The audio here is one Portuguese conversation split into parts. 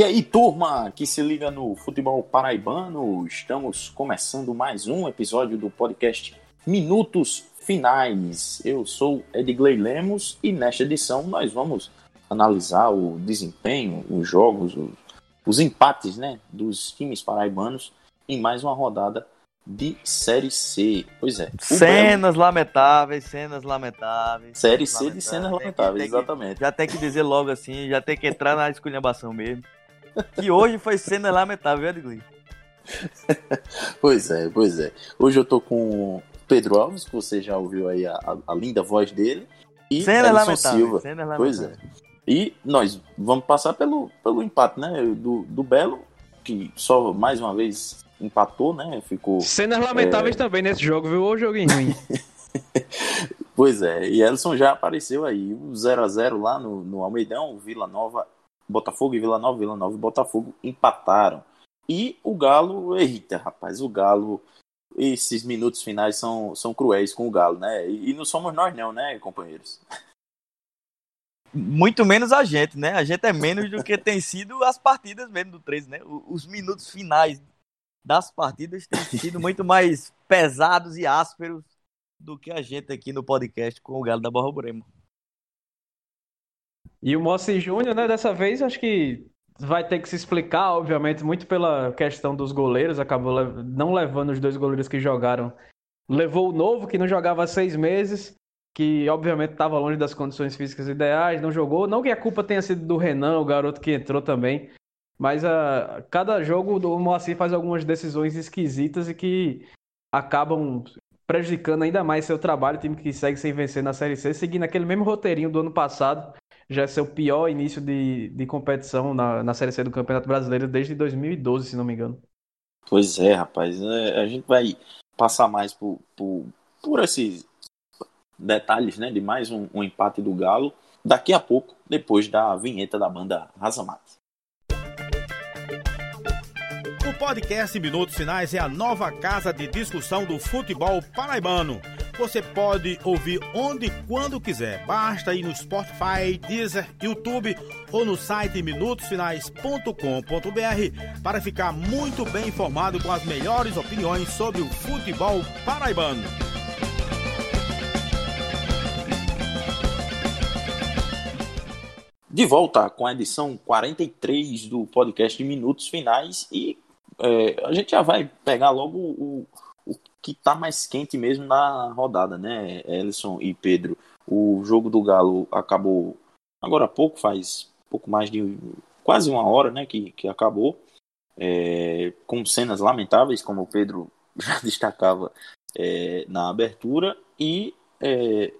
E aí, turma que se liga no futebol paraibano, estamos começando mais um episódio do podcast Minutos Finais. Eu sou Edgley Lemos e nesta edição nós vamos analisar o desempenho, os jogos, os, empates né, dos times paraibanos em mais uma rodada de Série C. Pois é. Cenas Belo... lamentáveis, cenas lamentáveis. Série C lamentáveis. de cenas lamentáveis, tem que, exatamente. Que, já tem que dizer logo assim, já tem que entrar na esculhambação mesmo. Que hoje foi cena lamentável, Edgley. pois é, pois é. Hoje eu tô com Pedro Alves, que você já ouviu aí a, a, a linda voz dele. E cena lamentável, Silva. Cena pois é. E nós vamos passar pelo, pelo empate, né? Do, do Belo, que só mais uma vez empatou, né? Ficou. Cenas lamentáveis é... também nesse jogo, viu? Ou joguinho ruim. pois é, e Elson já apareceu aí, o 0x0 lá no, no Almeidão, Vila Nova, Botafogo e Vila Nova, Vila Nova e Botafogo empataram. E o Galo, eita, rapaz, o Galo, esses minutos finais são, são cruéis com o Galo, né? E, e não somos nós, não, né, companheiros? Muito menos a gente, né? A gente é menos do que tem sido as partidas mesmo do 13, né? Os minutos finais das partidas têm sido muito mais pesados e ásperos do que a gente aqui no podcast com o Galo da Borra Bremo. E o Mossi Júnior, né, dessa vez, acho que vai ter que se explicar, obviamente, muito pela questão dos goleiros, acabou não levando os dois goleiros que jogaram. Levou o novo, que não jogava há seis meses, que obviamente estava longe das condições físicas ideais, não jogou. Não que a culpa tenha sido do Renan, o garoto que entrou também, mas a uh, cada jogo o Moacir faz algumas decisões esquisitas e que acabam prejudicando ainda mais seu trabalho. O time que segue sem vencer na Série C, seguindo aquele mesmo roteirinho do ano passado, já é seu pior início de, de competição na, na Série C do Campeonato Brasileiro desde 2012, se não me engano. Pois é, rapaz. É, a gente vai passar mais por, por, por esses detalhes né, de mais um, um empate do Galo daqui a pouco, depois da vinheta da banda Razamate. O podcast Minutos Finais é a nova casa de discussão do futebol paraibano. Você pode ouvir onde e quando quiser. Basta ir no Spotify, Deezer, YouTube ou no site minutosfinais.com.br para ficar muito bem informado com as melhores opiniões sobre o futebol paraibano. De volta com a edição 43 do podcast Minutos Finais e é, a gente já vai pegar logo o que está mais quente mesmo na rodada, né, Ellison e Pedro? O jogo do Galo acabou agora há pouco, faz pouco mais de quase uma hora né, que, que acabou, é, com cenas lamentáveis, como o Pedro já destacava é, na abertura, e é,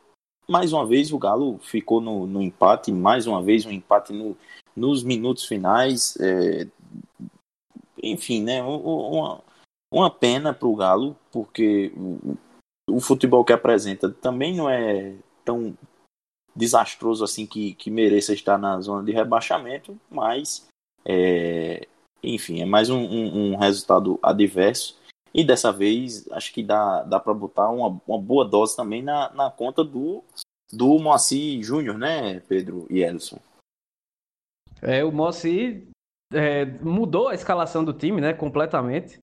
mais uma vez o Galo ficou no, no empate, mais uma vez um empate no, nos minutos finais. É, enfim, né, uma, uma pena para o Galo, porque o, futebol que apresenta também não é tão desastroso assim que, que mereça estar na zona de rebaixamento, mas é, enfim, é mais um, um, um, resultado adverso. E dessa vez acho que dá, dá para botar uma, uma boa dose também na, na conta do, do Moacir Júnior, né, Pedro e Ellison? É, o Moacir é, mudou a escalação do time, né, completamente.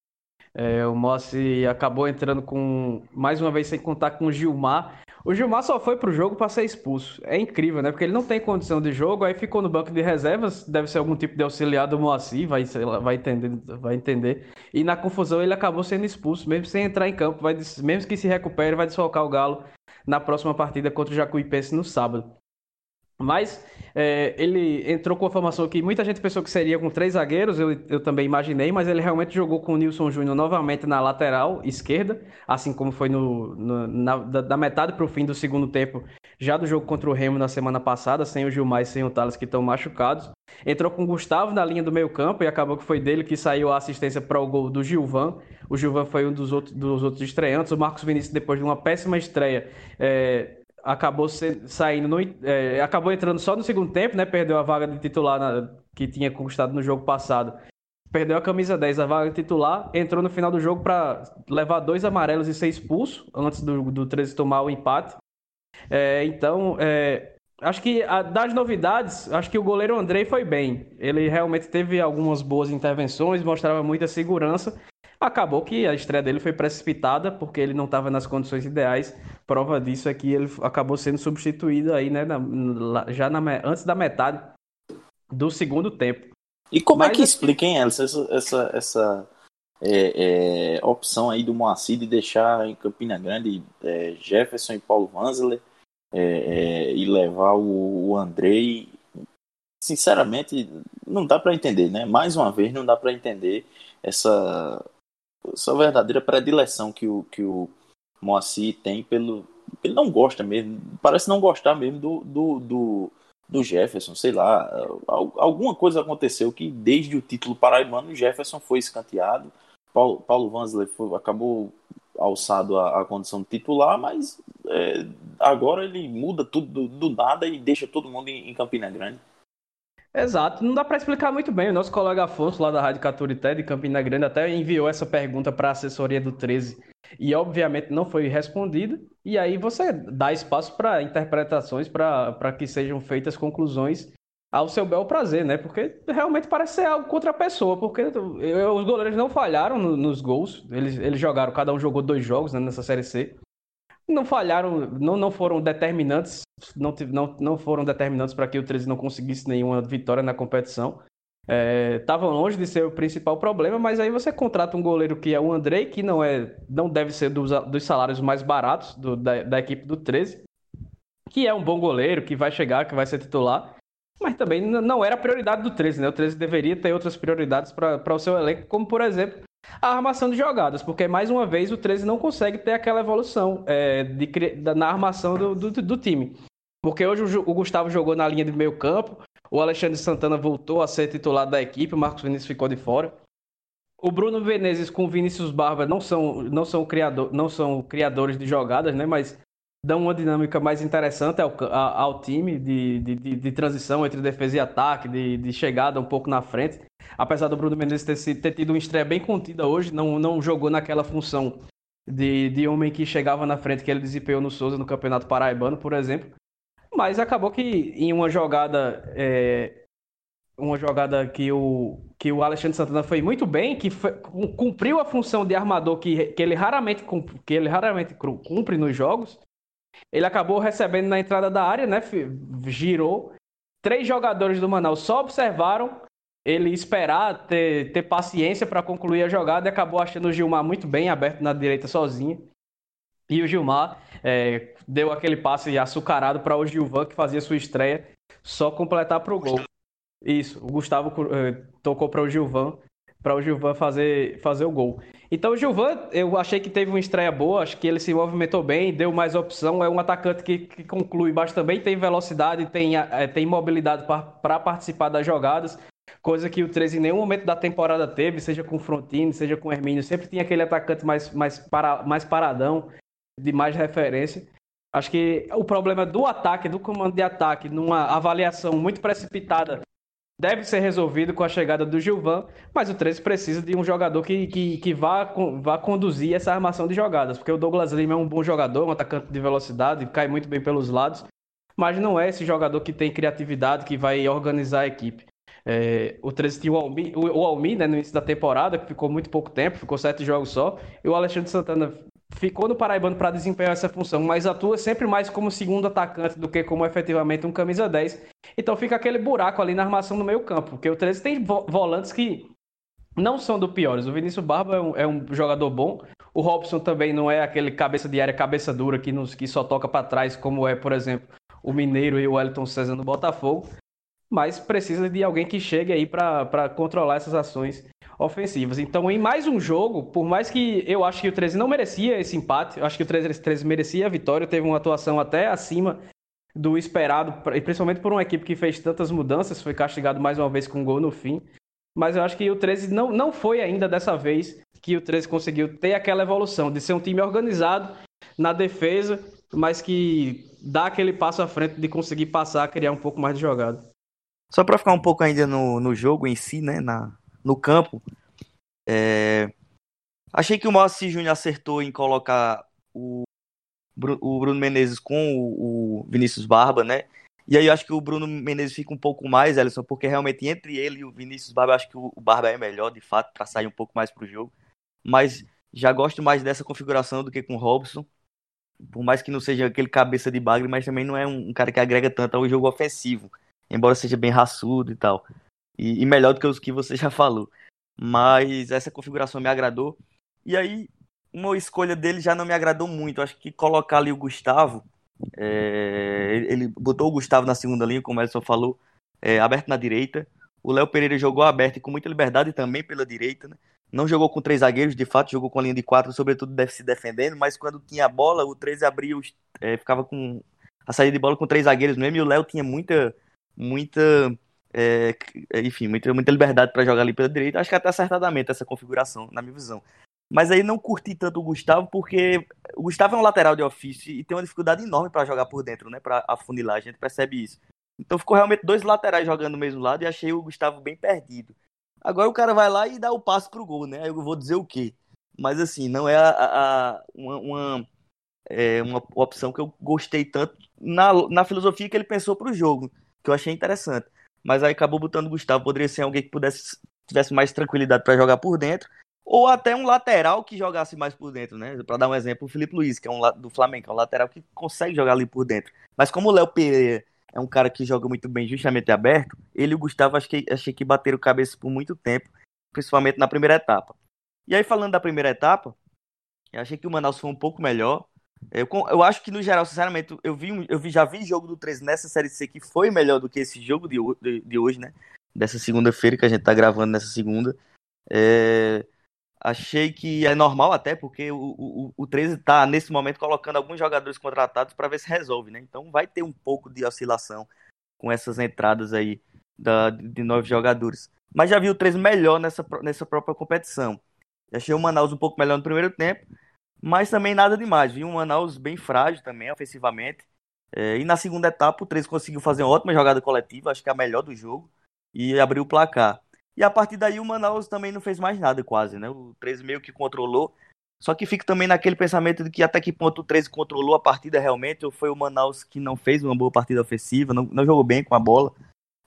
É, o Mossi acabou entrando com, mais uma vez, sem contar com o Gilmar. O Gilmar só foi pro jogo para ser expulso. É incrível, né? Porque ele não tem condição de jogo, aí ficou no banco de reservas, deve ser algum tipo de auxiliar do Moacir, vai, vai, entender, vai entender. E na confusão ele acabou sendo expulso, mesmo sem entrar em campo. Vai, mesmo que se recupere, vai desfocar o Galo na próxima partida contra o Jacuipense no sábado. Mas é, ele entrou com a formação que muita gente pensou que seria com três zagueiros, eu, eu também imaginei, mas ele realmente jogou com o Nilson Júnior novamente na lateral esquerda, assim como foi no, no na, da, metade para o fim do segundo tempo, já do jogo contra o Remo na semana passada, sem o Gilmar e sem o Thales que estão machucados. Entrou com o Gustavo na linha do meio campo e acabou que foi dele que saiu a assistência para o gol do Gilvan. O Gilvan foi um dos outros, dos outros estreantes. O Marcos Vinícius, depois de uma péssima estreia, é, acabou saindo no, é, acabou entrando só no segundo tempo, né? Perdeu a vaga de titular na, que tinha conquistado no jogo passado. Perdeu a camisa 10, a vaga de titular, entrou no final do jogo para levar dois amarelos e ser expulso antes do, do 13 tomar o empate. É, então, é, Acho que a, das novidades, acho que o goleiro Andrei foi bem. Ele realmente teve algumas boas intervenções, mostrava muita segurança. Acabou que a estreia dele foi precipitada porque ele não estava nas condições ideais. Prova disso é que ele acabou sendo substituído aí, né, na, já na, antes da metade do segundo tempo. E como Mas, é que explica, hein, essa, essa, essa é, é, opção aí do Moacir de deixar em Campina Grande é, Jefferson e Paulo Vanzeler é, é, e levar o, o Andrei? Sinceramente, não dá para entender, né? Mais uma vez, não dá para entender essa, essa verdadeira predileção que o, que o Moacir tem pelo. Ele não gosta mesmo, parece não gostar mesmo do, do, do do Jefferson, sei lá, alguma coisa aconteceu que desde o título paraibano o Jefferson foi escanteado, Paulo, Paulo Vanzler foi, acabou alçado à, condição de titular, mas é, agora ele muda tudo do, do, nada e deixa todo mundo em, em Campina Grande. Exato, não dá para explicar muito bem. O nosso colega Afonso, lá da Rádio Caturité de Campina Grande, até enviou essa pergunta para a assessoria do 13 e, obviamente, não foi respondida. E aí você dá espaço para interpretações, para que sejam feitas conclusões ao seu bel prazer, né? Porque realmente parece ser algo contra a pessoa, porque os goleiros não falharam nos gols, eles, eles jogaram, cada um jogou dois jogos né, nessa Série C não falharam, não, não foram determinantes, não, não, não foram determinantes para que o 13 não conseguisse nenhuma vitória na competição. Estavam é, longe de ser o principal problema, mas aí você contrata um goleiro que é o Andrei, que não é, não deve ser dos, dos salários mais baratos do, da, da equipe do 13, que é um bom goleiro, que vai chegar, que vai ser titular, mas também não era a prioridade do 13, né? O 13 deveria ter outras prioridades para o seu elenco, como por exemplo a armação de jogadas, porque mais uma vez o 13 não consegue ter aquela evolução é, de, na armação do, do, do, time. Porque hoje o, Gustavo jogou na linha de meio campo, o Alexandre Santana voltou a ser titular da equipe, o Marcos Vinícius ficou de fora. O Bruno Menezes com o Vinícius Barba não são, não são, criador, não são criadores de jogadas, né? Mas dão uma dinâmica mais interessante ao, ao time de, de, de, transição entre defesa e ataque, de, de chegada um pouco na frente. Apesar do Bruno Menezes ter, ter tido uma estreia bem contida hoje, não, não jogou naquela função de, de homem que chegava na frente que ele desempenhou no Souza no Campeonato Paraibano, por exemplo. Mas acabou que em uma jogada. É, uma jogada que o, que o Alexandre Santana foi muito bem, que foi, cumpriu a função de armador que, que, ele raramente, que ele raramente cumpre nos jogos. Ele acabou recebendo na entrada da área, né? Girou. Três jogadores do Manaus só observaram ele esperar, ter, ter paciência para concluir a jogada e acabou achando o Gilmar muito bem aberto na direita sozinho. E o Gilmar é, deu aquele passe açucarado para o Gilvan, que fazia sua estreia, só completar para o gol. Isso, o Gustavo uh, tocou para o Gilvan, para o Gilvan fazer, fazer o gol. Então o Gilvan, eu achei que teve uma estreia boa, acho que ele se movimentou bem, deu mais opção, é um atacante que, que conclui baixo também, tem velocidade, tem, é, tem mobilidade para participar das jogadas, coisa que o 13 em nenhum momento da temporada teve, seja com o Frontini, seja com o Hermínio, sempre tinha aquele atacante mais, mais, para, mais paradão, de mais referência. Acho que o problema do ataque, do comando de ataque, numa avaliação muito precipitada deve ser resolvido com a chegada do Gilvan, mas o 13 precisa de um jogador que, que, que vá, vá conduzir essa armação de jogadas, porque o Douglas Lima é um bom jogador, um atacante de velocidade, cai muito bem pelos lados, mas não é esse jogador que tem criatividade, que vai organizar a equipe. É, o 13 tinha o Almi, o, o Almi né, no início da temporada, que ficou muito pouco tempo, ficou sete jogos só, e o Alexandre Santana ficou no Paraibano para desempenhar essa função, mas atua sempre mais como segundo atacante do que como efetivamente um camisa 10. Então fica aquele buraco ali na armação do meio campo, porque o 13 tem volantes que não são do piores. O Vinícius Barba é um, é um, jogador bom. O Robson também não é aquele cabeça de área, cabeça dura que, nos, que só toca para trás, como é, por exemplo, o Mineiro e o Wellington César no Botafogo. Mas precisa de alguém que chegue aí para controlar essas ações ofensivas. Então, em mais um jogo, por mais que eu acho que o 13 não merecia esse empate, eu acho que o 13, 13 merecia a vitória, teve uma atuação até acima do esperado, principalmente por uma equipe que fez tantas mudanças, foi castigado mais uma vez com um gol no fim. Mas eu acho que o 13 não, não foi ainda dessa vez que o 13 conseguiu ter aquela evolução de ser um time organizado na defesa, mas que dá aquele passo à frente de conseguir passar, criar um pouco mais de jogada. Só para ficar um pouco ainda no, no jogo em si, né, na, no campo. É... Achei que o Moacir Júnior acertou em colocar o, o Bruno Menezes com o, o Vinícius Barba, né? E aí eu acho que o Bruno Menezes fica um pouco mais, Ellison, porque realmente entre ele e o Vinícius Barba, eu acho que o Barba é melhor, de fato, para sair um pouco mais pro jogo. Mas já gosto mais dessa configuração do que com o Robson. Por mais que não seja aquele cabeça de bagre, mas também não é um cara que agrega tanto ao jogo ofensivo. Embora seja bem raçudo e tal. E, e melhor do que os que você já falou. Mas essa configuração me agradou. E aí, uma escolha dele já não me agradou muito. Acho que colocar ali o Gustavo é, ele botou o Gustavo na segunda linha, como o Edson falou, é, aberto na direita. O Léo Pereira jogou aberto e com muita liberdade também pela direita. Né? Não jogou com três zagueiros, de fato, jogou com a linha de quatro, sobretudo deve se defendendo, mas quando tinha a bola, o 13 abria, é, ficava com a saída de bola com três zagueiros mesmo, e o Léo tinha muita, muita, é, enfim, muita, muita liberdade para jogar ali pela direita. Acho que até acertadamente essa configuração, na minha visão. Mas aí não curti tanto o Gustavo, porque o Gustavo é um lateral de ofício e tem uma dificuldade enorme para jogar por dentro, né? Para afunilar, a gente percebe isso. Então ficou realmente dois laterais jogando do mesmo lado e achei o Gustavo bem perdido. Agora o cara vai lá e dá o passe pro gol, né? Eu vou dizer o quê? Mas assim, não é a, a uma, uma, é uma opção que eu gostei tanto na, na filosofia que ele pensou pro jogo, que eu achei interessante. Mas aí acabou botando o Gustavo, poderia ser alguém que pudesse tivesse mais tranquilidade para jogar por dentro ou até um lateral que jogasse mais por dentro, né? Para dar um exemplo, o Felipe Luiz, que é um do Flamengo, é um lateral que consegue jogar ali por dentro. Mas como o Léo Pereira é um cara que joga muito bem justamente aberto, ele e o Gustavo achei, achei que bateram cabeça por muito tempo, principalmente na primeira etapa. E aí, falando da primeira etapa, eu achei que o Manaus foi um pouco melhor. Eu, eu acho que, no geral, sinceramente, eu, vi, eu vi, já vi jogo do 13 nessa Série C que foi melhor do que esse jogo de, de, de hoje, né? Dessa segunda-feira que a gente tá gravando nessa segunda. É... Achei que é normal até, porque o, o, o 13 está, nesse momento, colocando alguns jogadores contratados para ver se resolve, né? Então vai ter um pouco de oscilação com essas entradas aí da, de novos jogadores. Mas já vi o 13 melhor nessa, nessa própria competição. Achei o Manaus um pouco melhor no primeiro tempo, mas também nada demais. Vi um Manaus bem frágil também, ofensivamente. É, e na segunda etapa, o 13 conseguiu fazer uma ótima jogada coletiva, acho que é a melhor do jogo, e abriu o placar. E a partir daí o Manaus também não fez mais nada quase, né? O 13 meio que controlou. Só que fica também naquele pensamento de que até que ponto o 13 controlou a partida realmente, ou foi o Manaus que não fez uma boa partida ofensiva, não, não jogou bem com a bola.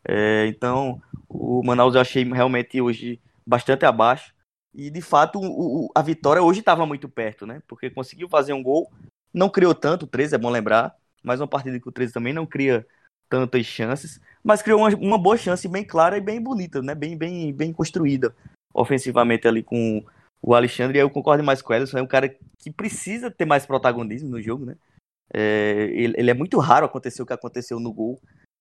É, então, o Manaus eu achei realmente hoje bastante abaixo. E de fato, o, o, a vitória hoje estava muito perto, né? Porque conseguiu fazer um gol, não criou tanto, o 13 é bom lembrar, mas uma partida que o 13 também não cria tantas chances, mas criou uma, uma boa chance bem clara e bem bonita, né? Bem, bem, bem construída ofensivamente ali com o Alexandre. E eu concordo mais com o Ederson, é um cara que precisa ter mais protagonismo no jogo, né? É, ele, ele, é muito raro acontecer o que aconteceu no gol.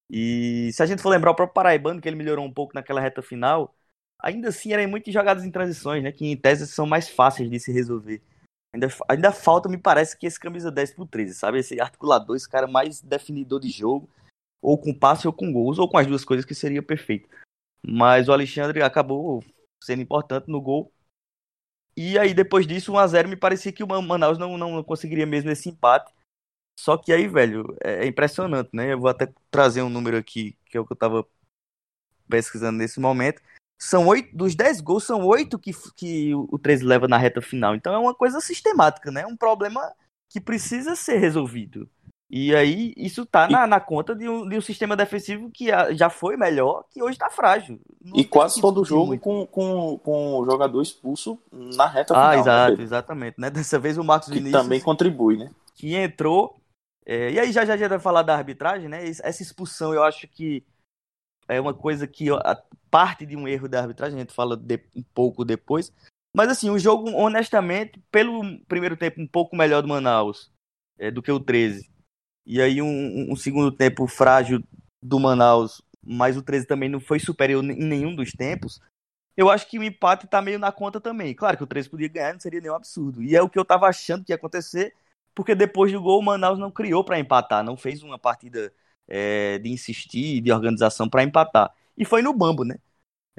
E se a gente for lembrar o próprio Paraibano, que ele melhorou um pouco naquela reta final, ainda assim eram muitas jogadas em transições, né? Que em tese são mais fáceis de se resolver. Ainda, ainda falta, me parece, que esse camisa 10 pro 13, sabe? Esse articulador, esse cara mais definidor de jogo ou com passe ou com gols, ou com as duas coisas que seria perfeito. Mas o Alexandre acabou sendo importante no gol. E aí, depois disso, 1x0 me parecia que o Manaus não, não conseguiria mesmo esse empate. Só que aí, velho, é, é impressionante, né? Eu vou até trazer um número aqui, que é o que eu tava pesquisando nesse momento. São oito, dos 10 gols, são oito que, que o 13 leva na reta final. Então é uma coisa sistemática, né? Um problema que precisa ser resolvido. E aí, isso tá na, na conta de um, de um sistema defensivo que já foi melhor, que hoje tá frágil. Não e quase todo jogo com, com, com o jogador expulso na reta ah, final. Ah, exato, né, exatamente. Né? Dessa vez o Marcos que Vinícius. também contribui, né? Que entrou. É, e aí já, já já vai falar da arbitragem, né? Essa expulsão eu acho que é uma coisa que parte de um erro da arbitragem, a gente fala de, um pouco depois. Mas assim, o jogo, honestamente, pelo primeiro tempo um pouco melhor do Manaus é, do que o 13 e aí um, um segundo tempo frágil do Manaus, mas o 13 também não foi superior em nenhum dos tempos. Eu acho que o empate tá meio na conta também. Claro que o 13 podia ganhar, não seria nenhum absurdo. E é o que eu tava achando que ia acontecer, porque depois do gol o Manaus não criou para empatar, não fez uma partida é, de insistir, de organização para empatar. E foi no bambo, né?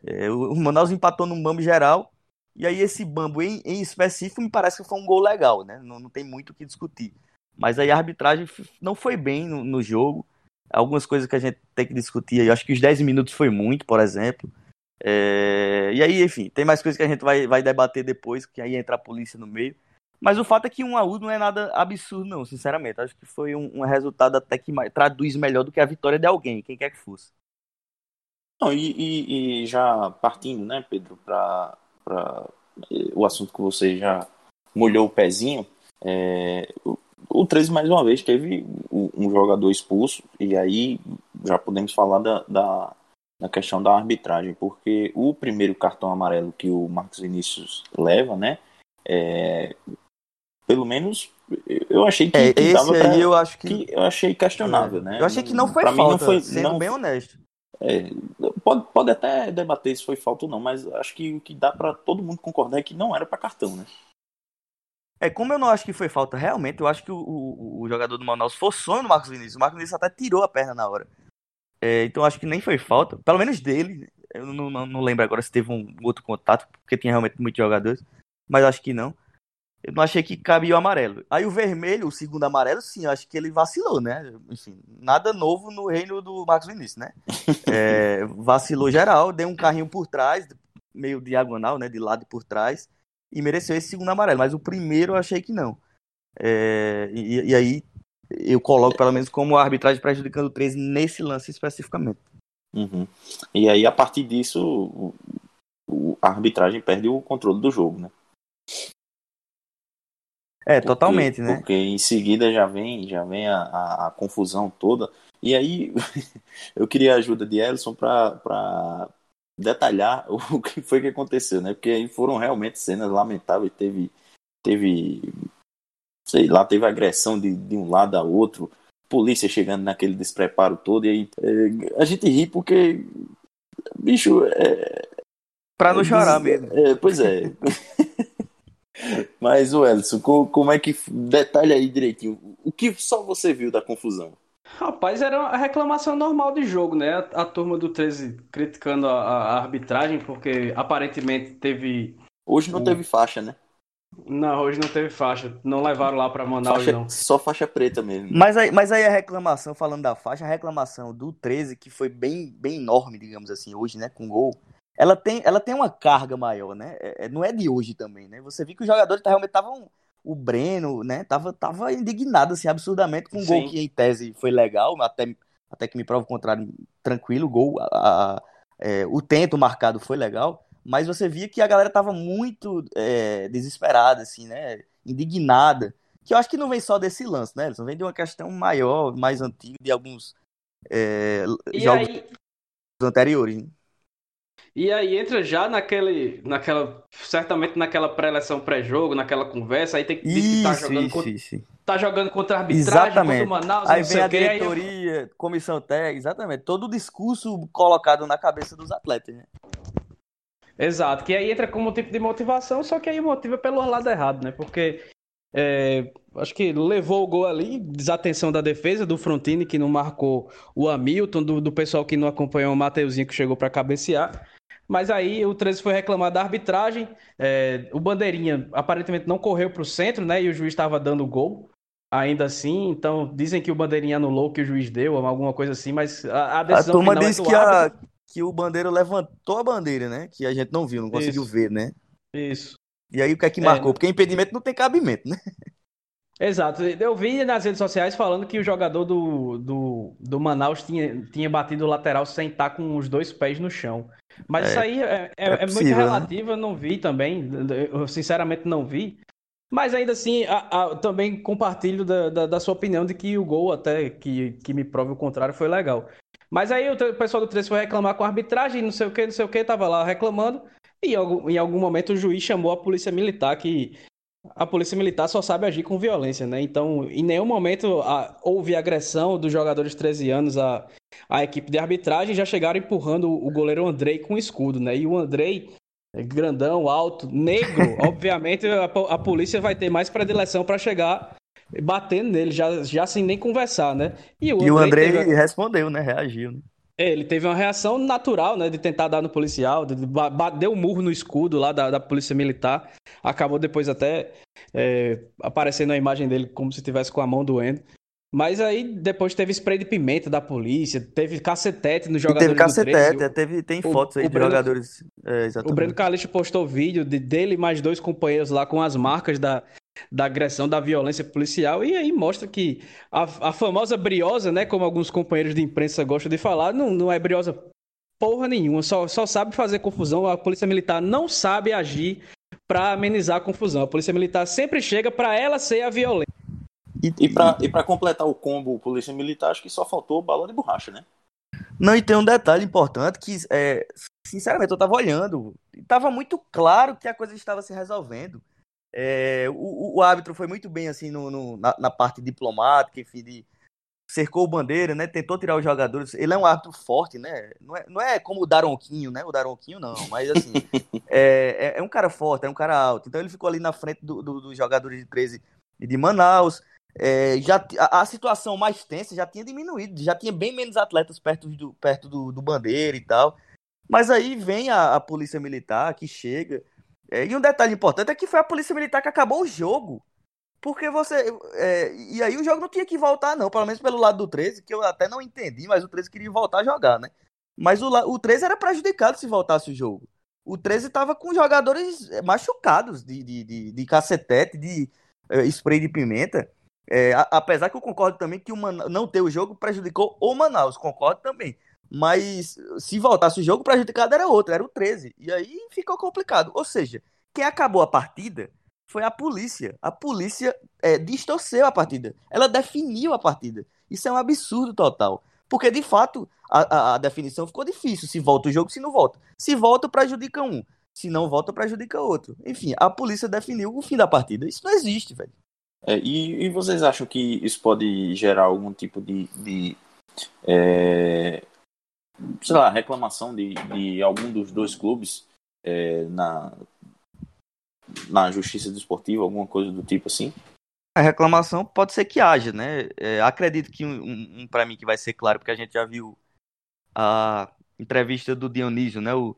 É, o Manaus empatou no bambo geral, e aí esse bambo em, em específico me parece que foi um gol legal, né? Não, não tem muito o que discutir. Mas aí a arbitragem não foi bem no, no jogo. Algumas coisas que a gente tem que discutir. Eu acho que os 10 minutos foi muito, por exemplo. É... E aí, enfim, tem mais coisas que a gente vai, vai debater depois, que aí entra a polícia no meio. Mas o fato é que um a 1 não é nada absurdo, não, sinceramente. Acho que foi um, um resultado até que traduz melhor do que a vitória de alguém, quem quer que fosse. Não, e, e, e já partindo, né, Pedro, para o assunto que você já molhou o pezinho, é, o, o 13 mais uma vez teve um jogador expulso, e aí já podemos falar da, da, da, questão da arbitragem, porque o primeiro cartão amarelo que o Marcos Vinícius leva, né, é, pelo menos eu achei que, é, que esse pra, aí eu acho que... que... eu achei questionável, né? Eu achei que não foi pra falta, mim não foi, sendo não, bem honesto. É, pode, pode até debater se foi falta ou não, mas acho que o que dá para todo mundo concordar é que não era para cartão, né? É, como eu não acho que foi falta realmente, eu acho que o, o, o jogador do Manaus forçou no Marcos Vinícius. O Marcos Vinícius até tirou a perna na hora. É, então acho que nem foi falta, pelo menos dele. Eu não, não, não lembro agora se teve um outro contato, porque tinha realmente muitos jogadores, mas acho que não. Eu não achei que cabia o amarelo. Aí o vermelho, o segundo amarelo, sim, eu acho que ele vacilou, né? Enfim, nada novo no reino do Marcos Vinícius, né? É, vacilou geral, deu um carrinho por trás, meio diagonal, né? De lado e por trás, e mereceu esse segundo amarelo. Mas o primeiro eu achei que não. É, e, e, aí eu coloco pelo menos como a arbitragem prejudicando o 13 nesse lance especificamente. Uhum. E aí, a partir disso, o, o, a arbitragem perde o controle do jogo, né? É, porque, totalmente, né? Porque em seguida já vem, já vem a, a, a confusão toda. E aí eu queria a ajuda de Ellison para detalhar o que foi que aconteceu, né? Porque aí foram realmente cenas lamentáveis. Teve, teve sei lá, teve agressão de, de um lado a outro, polícia chegando naquele despreparo todo. E aí é, a gente ri porque, bicho, é. Pra não é, chorar mesmo. É, pois é. Mas, o Elson, como é que. Detalhe aí direitinho. O que só você viu da confusão? Rapaz, era uma reclamação normal de jogo, né? A, a turma do 13 criticando a, a, arbitragem, porque aparentemente teve. Hoje não um... teve faixa, né? Não, hoje não teve faixa. Não levaram lá para Manaus, faixa, não. Só faixa preta mesmo. Mas aí, mas aí a reclamação, falando da faixa, a reclamação do 13, que foi bem, bem enorme, digamos assim, hoje, né? Com gol ela tem, ela tem uma carga maior, né? É, é, não é de hoje também, né? Você viu que os jogadores realmente estavam. O Breno, né? Tava, tava indignado, assim, absurdamente com um gol que, em tese, foi legal, até, até que me prova o contrário, tranquilo. O gol, a, a, é, o tento marcado foi legal, mas você via que a galera tava muito é, desesperada, assim, né? Indignada. Que eu acho que não vem só desse lance, né? Vem de uma questão maior, mais antiga, de alguns é, jogos aí... anteriores. Né? E aí entra já naquele, naquela, certamente naquela pré-eleção pré-jogo, naquela conversa, aí tem que que tá jogando isso, contra, isso. tá jogando contra a arbitragem, exatamente. contra o Manaus, aí vem a diretoria, aí... comissão técnica, exatamente, todo o discurso colocado na cabeça dos atletas, né? Exato, que aí entra como tipo de motivação, só que aí motiva pelo lado errado, né? Porque é, acho que levou o gol ali, desatenção da defesa, do Frontini que não marcou o Hamilton, do, do pessoal que não acompanhou o Mateuzinho que chegou para cabecear. Mas aí o 13 foi reclamar da arbitragem. É, o Bandeirinha aparentemente não correu para o centro, né? E o juiz estava dando gol. Ainda assim, então dizem que o Bandeirinha anulou que o juiz deu, alguma coisa assim, mas a, a decisão. A turma disse é que, a, que o Bandeira levantou a bandeira, né? Que a gente não viu, não conseguiu Isso. ver, né? Isso. E aí o que é que marcou? É, Porque impedimento não tem cabimento, né? Exato. Eu vi nas redes sociais falando que o jogador do, do, do Manaus tinha, tinha batido o lateral sem estar com os dois pés no chão. Mas é, isso aí é, é, é possível, muito né? relativo, né? eu não vi também. Eu sinceramente não vi. Mas ainda assim, a, a, também compartilho da, da, da, sua opinião de que o gol, até que, que me prove o contrário, foi legal. Mas aí o pessoal do 3 foi reclamar com a arbitragem, não sei o que, não sei o que, tava lá reclamando. E em algum momento o juiz chamou a polícia militar, que a polícia militar só sabe agir com violência, né? Então, em nenhum momento a, houve agressão dos jogadores de 13 anos à, à equipe de arbitragem, já chegaram empurrando o goleiro Andrei com escudo, né? E o Andrei, grandão, alto, negro, obviamente a, a, polícia vai ter mais predileção para chegar batendo nele, já, já sem nem conversar, né? E o, e Andrei, o Andrei teve... respondeu, né? Reagiu, né? É, ele teve uma reação natural, né, de tentar dar no policial, de, deu um murro no escudo lá da, da polícia militar, acabou depois até é, aparecendo a imagem dele como se tivesse com a mão doendo. Mas aí depois teve spray de pimenta da polícia, teve cacetete nos jogadores teve cacetete, do teve, tem fotos aí de Breno, jogadores. É, o Breno Calixto postou vídeo de, dele e mais dois companheiros lá com as marcas da, da agressão, da violência policial, e aí mostra que a, a famosa briosa, né, como alguns companheiros de imprensa gostam de falar, não, não é briosa porra nenhuma, só, só sabe fazer confusão, a polícia militar não sabe agir para amenizar a confusão, a polícia militar sempre chega para ela ser a violência. E, e para e pra completar o combo polícia militar, acho que só faltou bala de borracha, né? Não, e tem um detalhe importante que, é, sinceramente, eu tava olhando. Tava muito claro que a coisa estava se resolvendo. É, o, o, árbitro foi muito bem assim no, no na, na, parte diplomática, enfim, de, cercou o bandeira, né? Tentou tirar os jogadores. Ele é um árbitro forte, né? Não é, não é como o Daronquinho, né? O Daronquinho não, mas assim, é, é, é, um cara forte, é um cara alto. Então ele ficou ali na frente dos do, do jogadores de 13 de Manaus. É, já, a, a, situação mais tensa já tinha diminuído, já tinha bem menos atletas perto do, perto do, do bandeira e tal. Mas aí vem a, a polícia militar que chega é, e um detalhe importante é que foi a polícia militar que acabou o jogo. Porque você. É, e aí o jogo não tinha que voltar, não. Pelo menos pelo lado do 13, que eu até não entendi, mas o 13 queria voltar a jogar, né? Mas o, o 13 era prejudicado se voltasse o jogo. O 13 estava com jogadores machucados de, de, de, de cacetete, de é, spray de pimenta. É, a, apesar que eu concordo também que o Man... não ter o jogo prejudicou o Manaus, concordo também. Mas se voltasse o jogo, prejudicado era outro, era o 13. E aí ficou complicado. Ou seja, quem acabou a partida foi a polícia. A polícia é, distorceu a partida. Ela definiu a partida. Isso é um absurdo total. Porque, de fato, a, a, a definição ficou difícil. Se volta o jogo, se não volta. Se volta, prejudica um. Se não volta, prejudica outro. Enfim, a polícia definiu o fim da partida. Isso não existe, velho. É, e, e, vocês acham que isso pode gerar algum tipo de, de é, sei lá, reclamação de, de algum dos dois clubes é, na, na justiça desportiva, alguma coisa do tipo assim? A reclamação pode ser que haja, né? É, acredito que um, um para mim que vai ser claro, porque a gente já viu a entrevista do Dionísio, né? O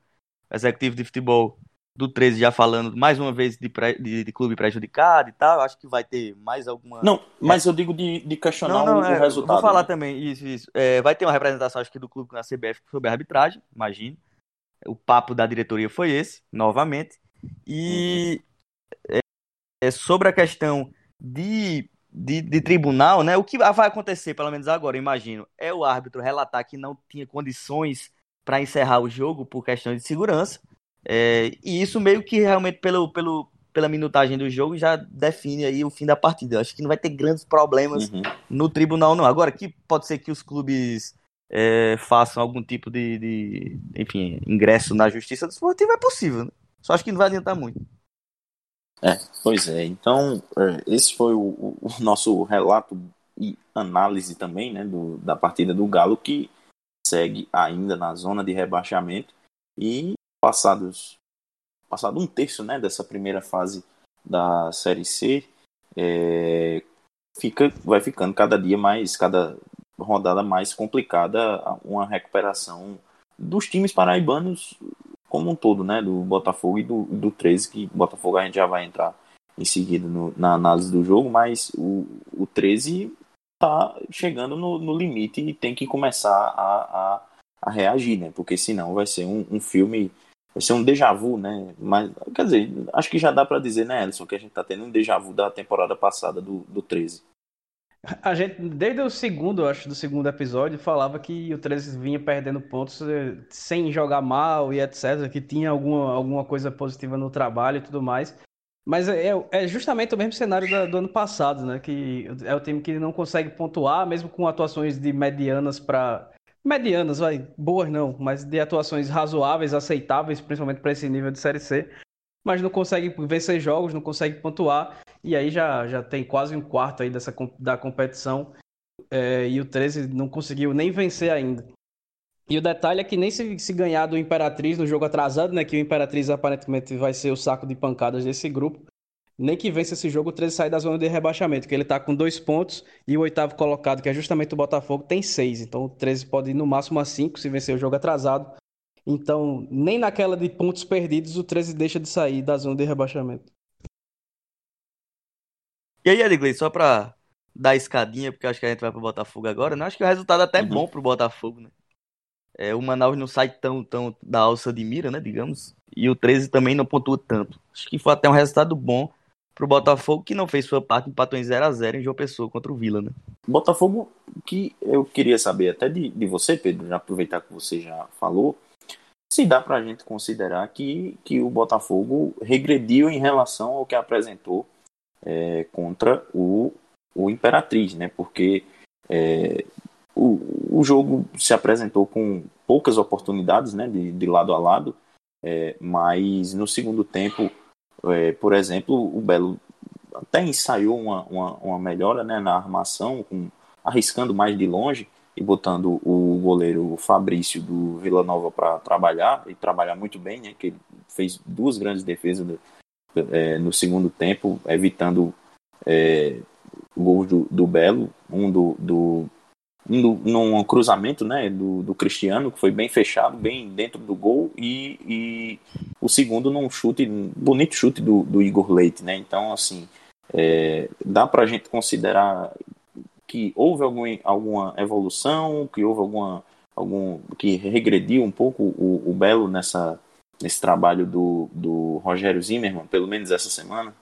executivo de futebol do 13 já falando mais uma vez de, de, de, clube prejudicado e tal. Acho que vai ter mais alguma. Não, mas é. eu digo de, de questionar não, não, o, é, resultado. Vou falar né? também, isso, isso. É, vai ter uma representação, acho que, do clube na CBF sobre a arbitragem, imagino. O papo da diretoria foi esse, novamente. E uhum. é, sobre a questão de, de, de, tribunal, né? O que vai acontecer, pelo menos agora, imagino, é o árbitro relatar que não tinha condições para encerrar o jogo por questão de segurança é, e isso meio que realmente pelo, pelo, pela minutagem do jogo já define aí o fim da partida. Acho que não vai ter grandes problemas uhum. no tribunal, não. Agora, que pode ser que os clubes é, façam algum tipo de, de, enfim, ingresso na justiça desportiva, é possível. Né? Só acho que não vai adiantar muito. É, pois é. Então, é, esse foi o, o, nosso relato e análise também, né, do, da partida do Galo, que segue ainda na zona de rebaixamento. E passados passado um terço né, dessa primeira fase da Série C, é, fica, vai ficando cada dia mais, cada rodada mais complicada uma recuperação dos times paraibanos como um todo, né, do Botafogo e do, do 13, que Botafogo a gente já vai entrar em seguida no, na análise do jogo, mas o, o 13 tá chegando no, no limite e tem que começar a, a, a reagir, né, porque senão vai ser um, um filme vai ser um déjà vu, né? Mas, quer dizer, acho que já dá para dizer, né, Ellison, que a gente tá tendo um déjà vu da temporada passada do, do 13. A gente, desde o segundo, acho, do segundo episódio, falava que o 13 vinha perdendo pontos eh, sem jogar mal e etc, que tinha alguma, alguma coisa positiva no trabalho e tudo mais. Mas é, é, justamente o mesmo cenário do, do ano passado, né? Que é o time que não consegue pontuar, mesmo com atuações de medianas para medianas, vai, boas não, mas de atuações razoáveis, aceitáveis, principalmente para esse nível de Série C. Mas não consegue vencer jogos, não consegue pontuar. E aí já, já tem quase um quarto aí dessa, da competição. É, e o 13 não conseguiu nem vencer ainda. E o detalhe é que nem se, se ganhar do Imperatriz no jogo atrasado, né? Que o Imperatriz aparentemente vai ser o saco de pancadas desse grupo nem que vença esse jogo, o 13 sai da zona de rebaixamento, que ele está com dois pontos e o oitavo colocado, que é justamente o Botafogo, tem seis. Então o 13 pode ir no máximo a cinco se vencer o jogo atrasado. Então, nem naquela de pontos perdidos, o 13 deixa de sair da zona de rebaixamento. E aí, Edgley, só para dar escadinha, porque acho que a gente vai pro Botafogo agora, né? Acho que o resultado é até uhum. bom pro Botafogo, né? É, o Manaus não sai tão, tão da alça de mira, né, digamos. E o 13 também não pontua tanto. Acho que foi até um resultado bom pro Botafogo, que não fez sua parte, empatou em 0x0 em João Pessoa contra o Vila, né? Botafogo, que eu queria saber até de, de você, Pedro, já aproveitar que você já falou, se dá para a gente considerar que, que o Botafogo regrediu em relação ao que apresentou é, contra o, o Imperatriz, né? Porque é, o, o jogo se apresentou com poucas oportunidades, né? De, de lado a lado, é, mas no segundo tempo, é, por exemplo, o Belo até ensaiou uma, uma, uma melhora né, na armação, com, arriscando mais de longe e botando o goleiro Fabrício do Vila Nova para trabalhar e trabalhar muito bem, né? Que fez duas grandes defesas do, é, no segundo tempo, evitando é, o gol do, do, Belo, um do, do um num cruzamento né, do, do Cristiano, que foi bem fechado, bem dentro do gol, e, e o segundo num chute, bonito chute do, do Igor Leite, né? Então, assim, é, dá para a gente considerar que houve algum, alguma evolução, que houve alguma algum que regrediu um pouco o, o Belo nessa nesse trabalho do, do Rogério Zimmermann, pelo menos essa semana?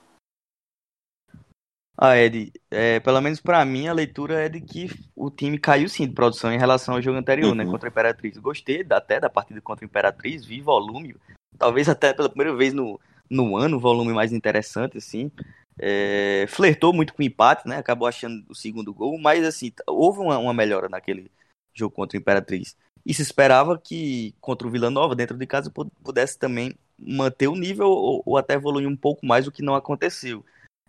Ah, Ed, é, pelo menos para mim a leitura é de que o time caiu sim de produção em relação ao jogo anterior, né, uhum. né, contra a Imperatriz. Gostei até da partida contra a Imperatriz, vi volume, talvez até pela primeira vez no, no ano, volume mais interessante, assim. É, flertou muito com o empate, né, acabou achando o segundo gol, mas assim, houve uma, uma melhora naquele jogo contra a Imperatriz. E se esperava que contra o Vila Nova, dentro de casa, pudesse também manter o nível ou, ou até evoluir um pouco mais, o que não aconteceu.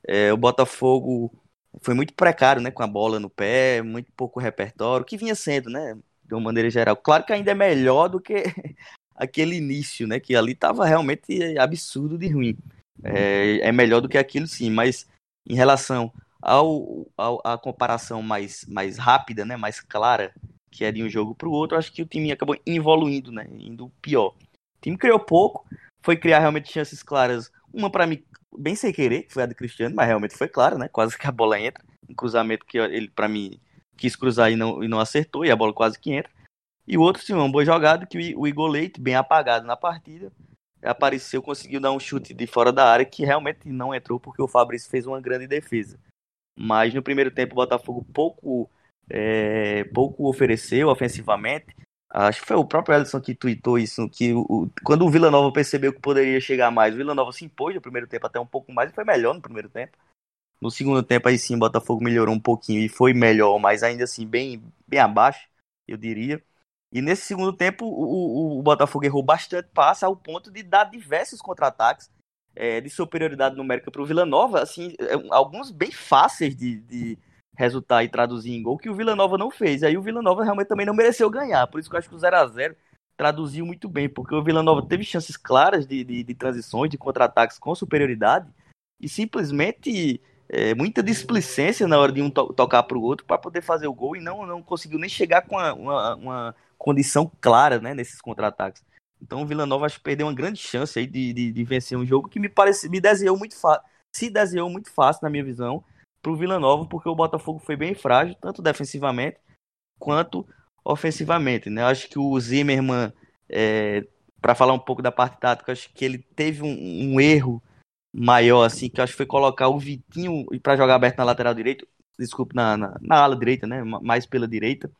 É, o Botafogo foi muito precário, né, com a bola no pé, muito pouco repertório, que vinha sendo, né, de uma maneira geral. Claro que ainda é melhor do que aquele início, né, que ali estava realmente absurdo de ruim. É, é, melhor do que aquilo, sim, mas em relação ao, ao a comparação mais, mais rápida, né, mais clara, que é de um jogo para o outro, acho que o time acabou evoluindo, né, indo pior. O time criou pouco, foi criar realmente chances claras, uma para mim bem sem querer, que foi a de Cristiano, mas realmente foi claro, né? Quase que a bola entra. Um cruzamento que ele, para mim, quis cruzar e não, e não acertou, e a bola quase que entra. E o outro, sim, uma boa jogada que o Igor Leite, bem apagado na partida, apareceu, conseguiu dar um chute de fora da área que realmente não entrou porque o Fabrício fez uma grande defesa. Mas no primeiro tempo o Botafogo pouco, é, pouco ofereceu ofensivamente. Acho que foi o próprio Ellison que tweetou isso, que o, quando o Vila Nova percebeu que poderia chegar mais, o Vila Nova se impôs no primeiro tempo até um pouco mais e foi melhor no primeiro tempo. No segundo tempo aí sim o Botafogo melhorou um pouquinho e foi melhor, mas ainda assim bem, bem abaixo, eu diria. E nesse segundo tempo o, o, o Botafogo errou bastante passe ao ponto de dar diversos contra-ataques é, de superioridade numérica para o Vila Nova, assim, é, alguns bem fáceis de, de resultar e traduzir em gol, que o Vila Nova não fez. Aí o Vila Nova realmente também não mereceu ganhar. Por isso que eu acho que o 0 a 0 traduziu muito bem, porque o Vila Nova teve chances claras de, de, de transições, de contra-ataques com superioridade, e simplesmente é, muita displicência na hora de um to tocar para o outro para poder fazer o gol e não, não conseguiu nem chegar com uma, uma, uma condição clara né, nesses contra-ataques. Então o Vila Nova acho que perdeu uma grande chance aí de, de, de vencer um jogo que me parece me desenhou muito fácil, se desenhou muito fácil na minha visão, para o Vila Nova, porque o Botafogo foi bem frágil, tanto defensivamente quanto ofensivamente. Né? Acho que o Zimmermann, é, para falar um pouco da parte tática, acho que ele teve um, um erro maior, assim, que acho que foi colocar o Vitinho para jogar aberto na lateral direita, desculpe, na, na, na, ala direita, né? mais pela direita,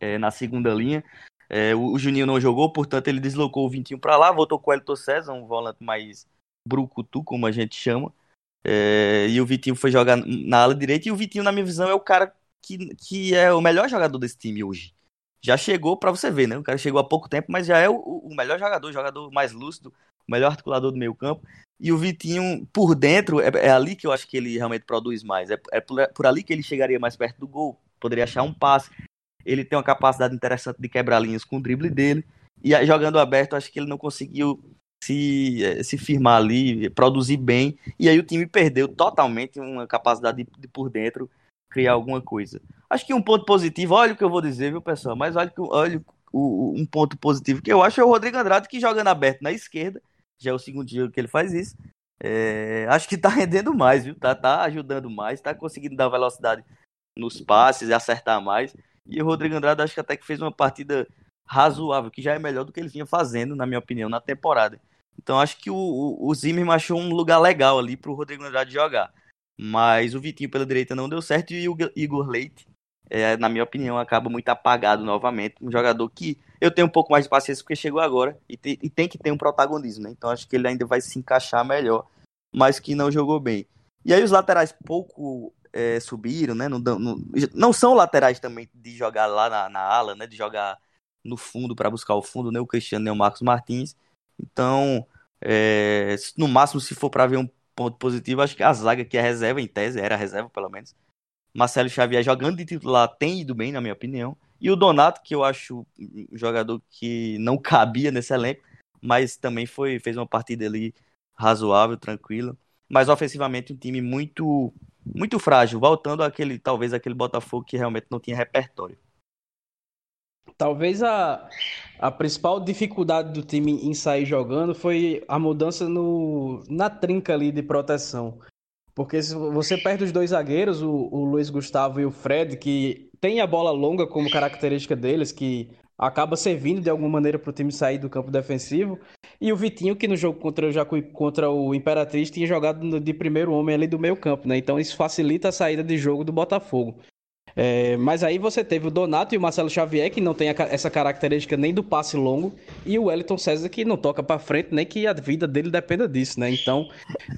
é, na segunda linha. É, o, o, Juninho não jogou, portanto ele deslocou o Vitinho para lá, voltou com o Elton César, um volante mais brucutu, como a gente chama, é, e o Vitinho foi jogar na ala direita. E o Vitinho, na minha visão, é o cara que, que é o melhor jogador desse time hoje. Já chegou para você ver, né? O cara chegou há pouco tempo, mas já é o, o melhor jogador, o jogador mais lúcido, o melhor articulador do meio campo. E o Vitinho, por dentro, é, é, ali que eu acho que ele realmente produz mais. É, é por, é por ali que ele chegaria mais perto do gol, poderia achar um passe. Ele tem uma capacidade interessante de quebrar linhas com o drible dele. E aí, jogando aberto, acho que ele não conseguiu se, eh, se firmar ali, produzir bem, e aí o time perdeu totalmente uma capacidade de, de, por dentro criar alguma coisa. Acho que um ponto positivo, olha o que eu vou dizer, viu, pessoal, mas olha, olha o, um ponto positivo que eu acho é o Rodrigo Andrade que jogando aberto na esquerda, já é o segundo dia que ele faz isso, é, acho que tá rendendo mais, viu, tá, tá ajudando mais, tá conseguindo dar velocidade nos passes acertar mais, e o Rodrigo Andrade acho que até que fez uma partida razoável, que já é melhor do que ele vinha fazendo, na minha opinião, na temporada. Então acho que o, o, o achou um lugar legal ali pro Rodrigo Andrade jogar. Mas o Vitinho pela direita não deu certo e o Igor Leite, é, na minha opinião, acaba muito apagado novamente. Um jogador que eu tenho um pouco mais de paciência porque chegou agora e, te, e tem que ter um protagonismo, né? Então acho que ele ainda vai se encaixar melhor, mas que não jogou bem. E aí os laterais pouco é, subiram, né? Não, não, não, são laterais também de jogar lá na, na ala, né? De jogar no fundo para buscar o fundo, né? O Cristiano nem o Marcos Martins. Então, é, no máximo, se for para ver um ponto positivo, acho que a zaga que é reserva, em tese, era reserva pelo menos. Marcelo Xavier jogando de titular tem ido bem, na minha opinião. E o Donato, que eu acho um jogador que não cabia nesse elenco, mas também foi fez uma partida ali razoável, tranquila. Mas ofensivamente um time muito muito frágil, voltando àquele talvez aquele Botafogo que realmente não tinha repertório. Talvez a, a principal dificuldade do time em sair jogando foi a mudança no, na trinca ali de proteção. Porque se você perde os dois zagueiros, o, o Luiz Gustavo e o Fred, que tem a bola longa como característica deles, que acaba servindo de alguma maneira para o time sair do campo defensivo. E o Vitinho, que no jogo contra, já contra o Imperatriz tinha jogado de primeiro homem ali do meio campo, né? Então isso facilita a saída de jogo do Botafogo. É, mas aí você teve o Donato e o Marcelo Xavier, que não tem a, essa característica nem do passe longo, e o Wellington César, que não toca para frente, nem que a vida dele dependa disso, né? Então,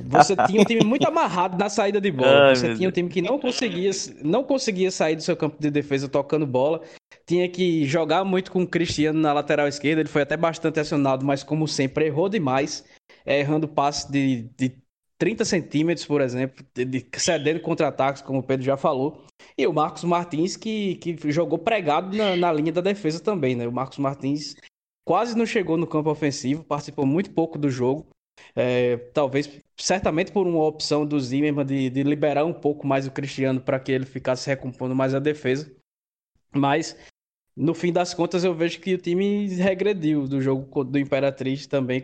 você tinha um time muito amarrado na saída de bola. Você tinha um time que não conseguia, não conseguia sair do seu campo de defesa tocando bola. Tinha que jogar muito com o Cristiano na lateral esquerda. Ele foi até bastante acionado, mas como sempre, errou demais. É, errando passe de, de 30 centímetros, por exemplo, de, cedendo contra-ataques, como o Pedro já falou. E o Marcos Martins, que, que jogou pregado na, na linha da defesa também, né? O Marcos Martins quase não chegou no campo ofensivo, participou muito pouco do jogo. É, talvez, certamente por uma opção do Zimmermann de, de liberar um pouco mais o Cristiano para que ele ficasse recompondo mais a defesa. Mas, no fim das contas, eu vejo que o time regrediu do jogo do Imperatriz também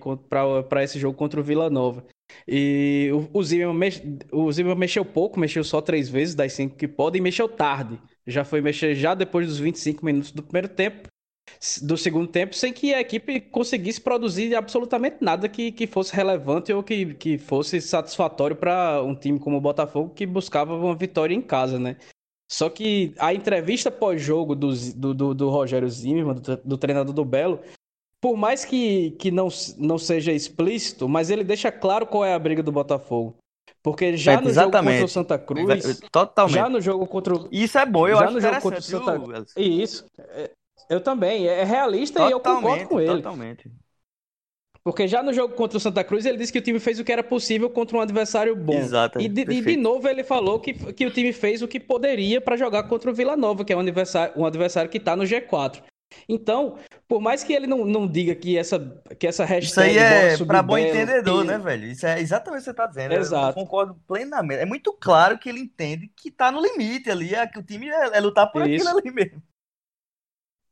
para esse jogo contra o Vila Nova. E o, o, Zimmerman, mex, o Zimmerman mexeu pouco, mexeu só três vezes das cinco que pode e mexeu tarde. Já foi mexer já depois dos 25 minutos do primeiro tempo, do segundo tempo, sem que a equipe conseguisse produzir absolutamente nada que, que fosse relevante ou que, que fosse satisfatório para um time como o Botafogo que buscava uma vitória em casa, né? Só que a entrevista pós-jogo do, do, do, do Rogério Zimmermann, do, do treinador do Belo, por mais que, que não, não seja explícito, mas ele deixa claro qual é a briga do Botafogo. Porque já é, no jogo contra o Santa Cruz. Totalmente. Já no jogo contra o. Isso é bom, eu já acho no jogo contra o Santa Cruz. Isso. É, eu também. É realista totalmente, e eu concordo com ele. Totalmente. Porque já no jogo contra o Santa Cruz, ele disse que o time fez o que era possível contra um adversário bom. Exato. E de, e de novo ele falou que, que o time fez o que poderia para jogar contra o Vila Nova, que é um adversário, um adversário que está no G4. Então, por mais que ele não, não diga que essa, que essa hashtag. Isso aí é para bom entendedor, que... né, velho? Isso é exatamente o que você tá dizendo. Exato. Eu concordo plenamente. É muito claro que ele entende que tá no limite ali, é que o time é, é lutar por Isso. aquilo ali mesmo.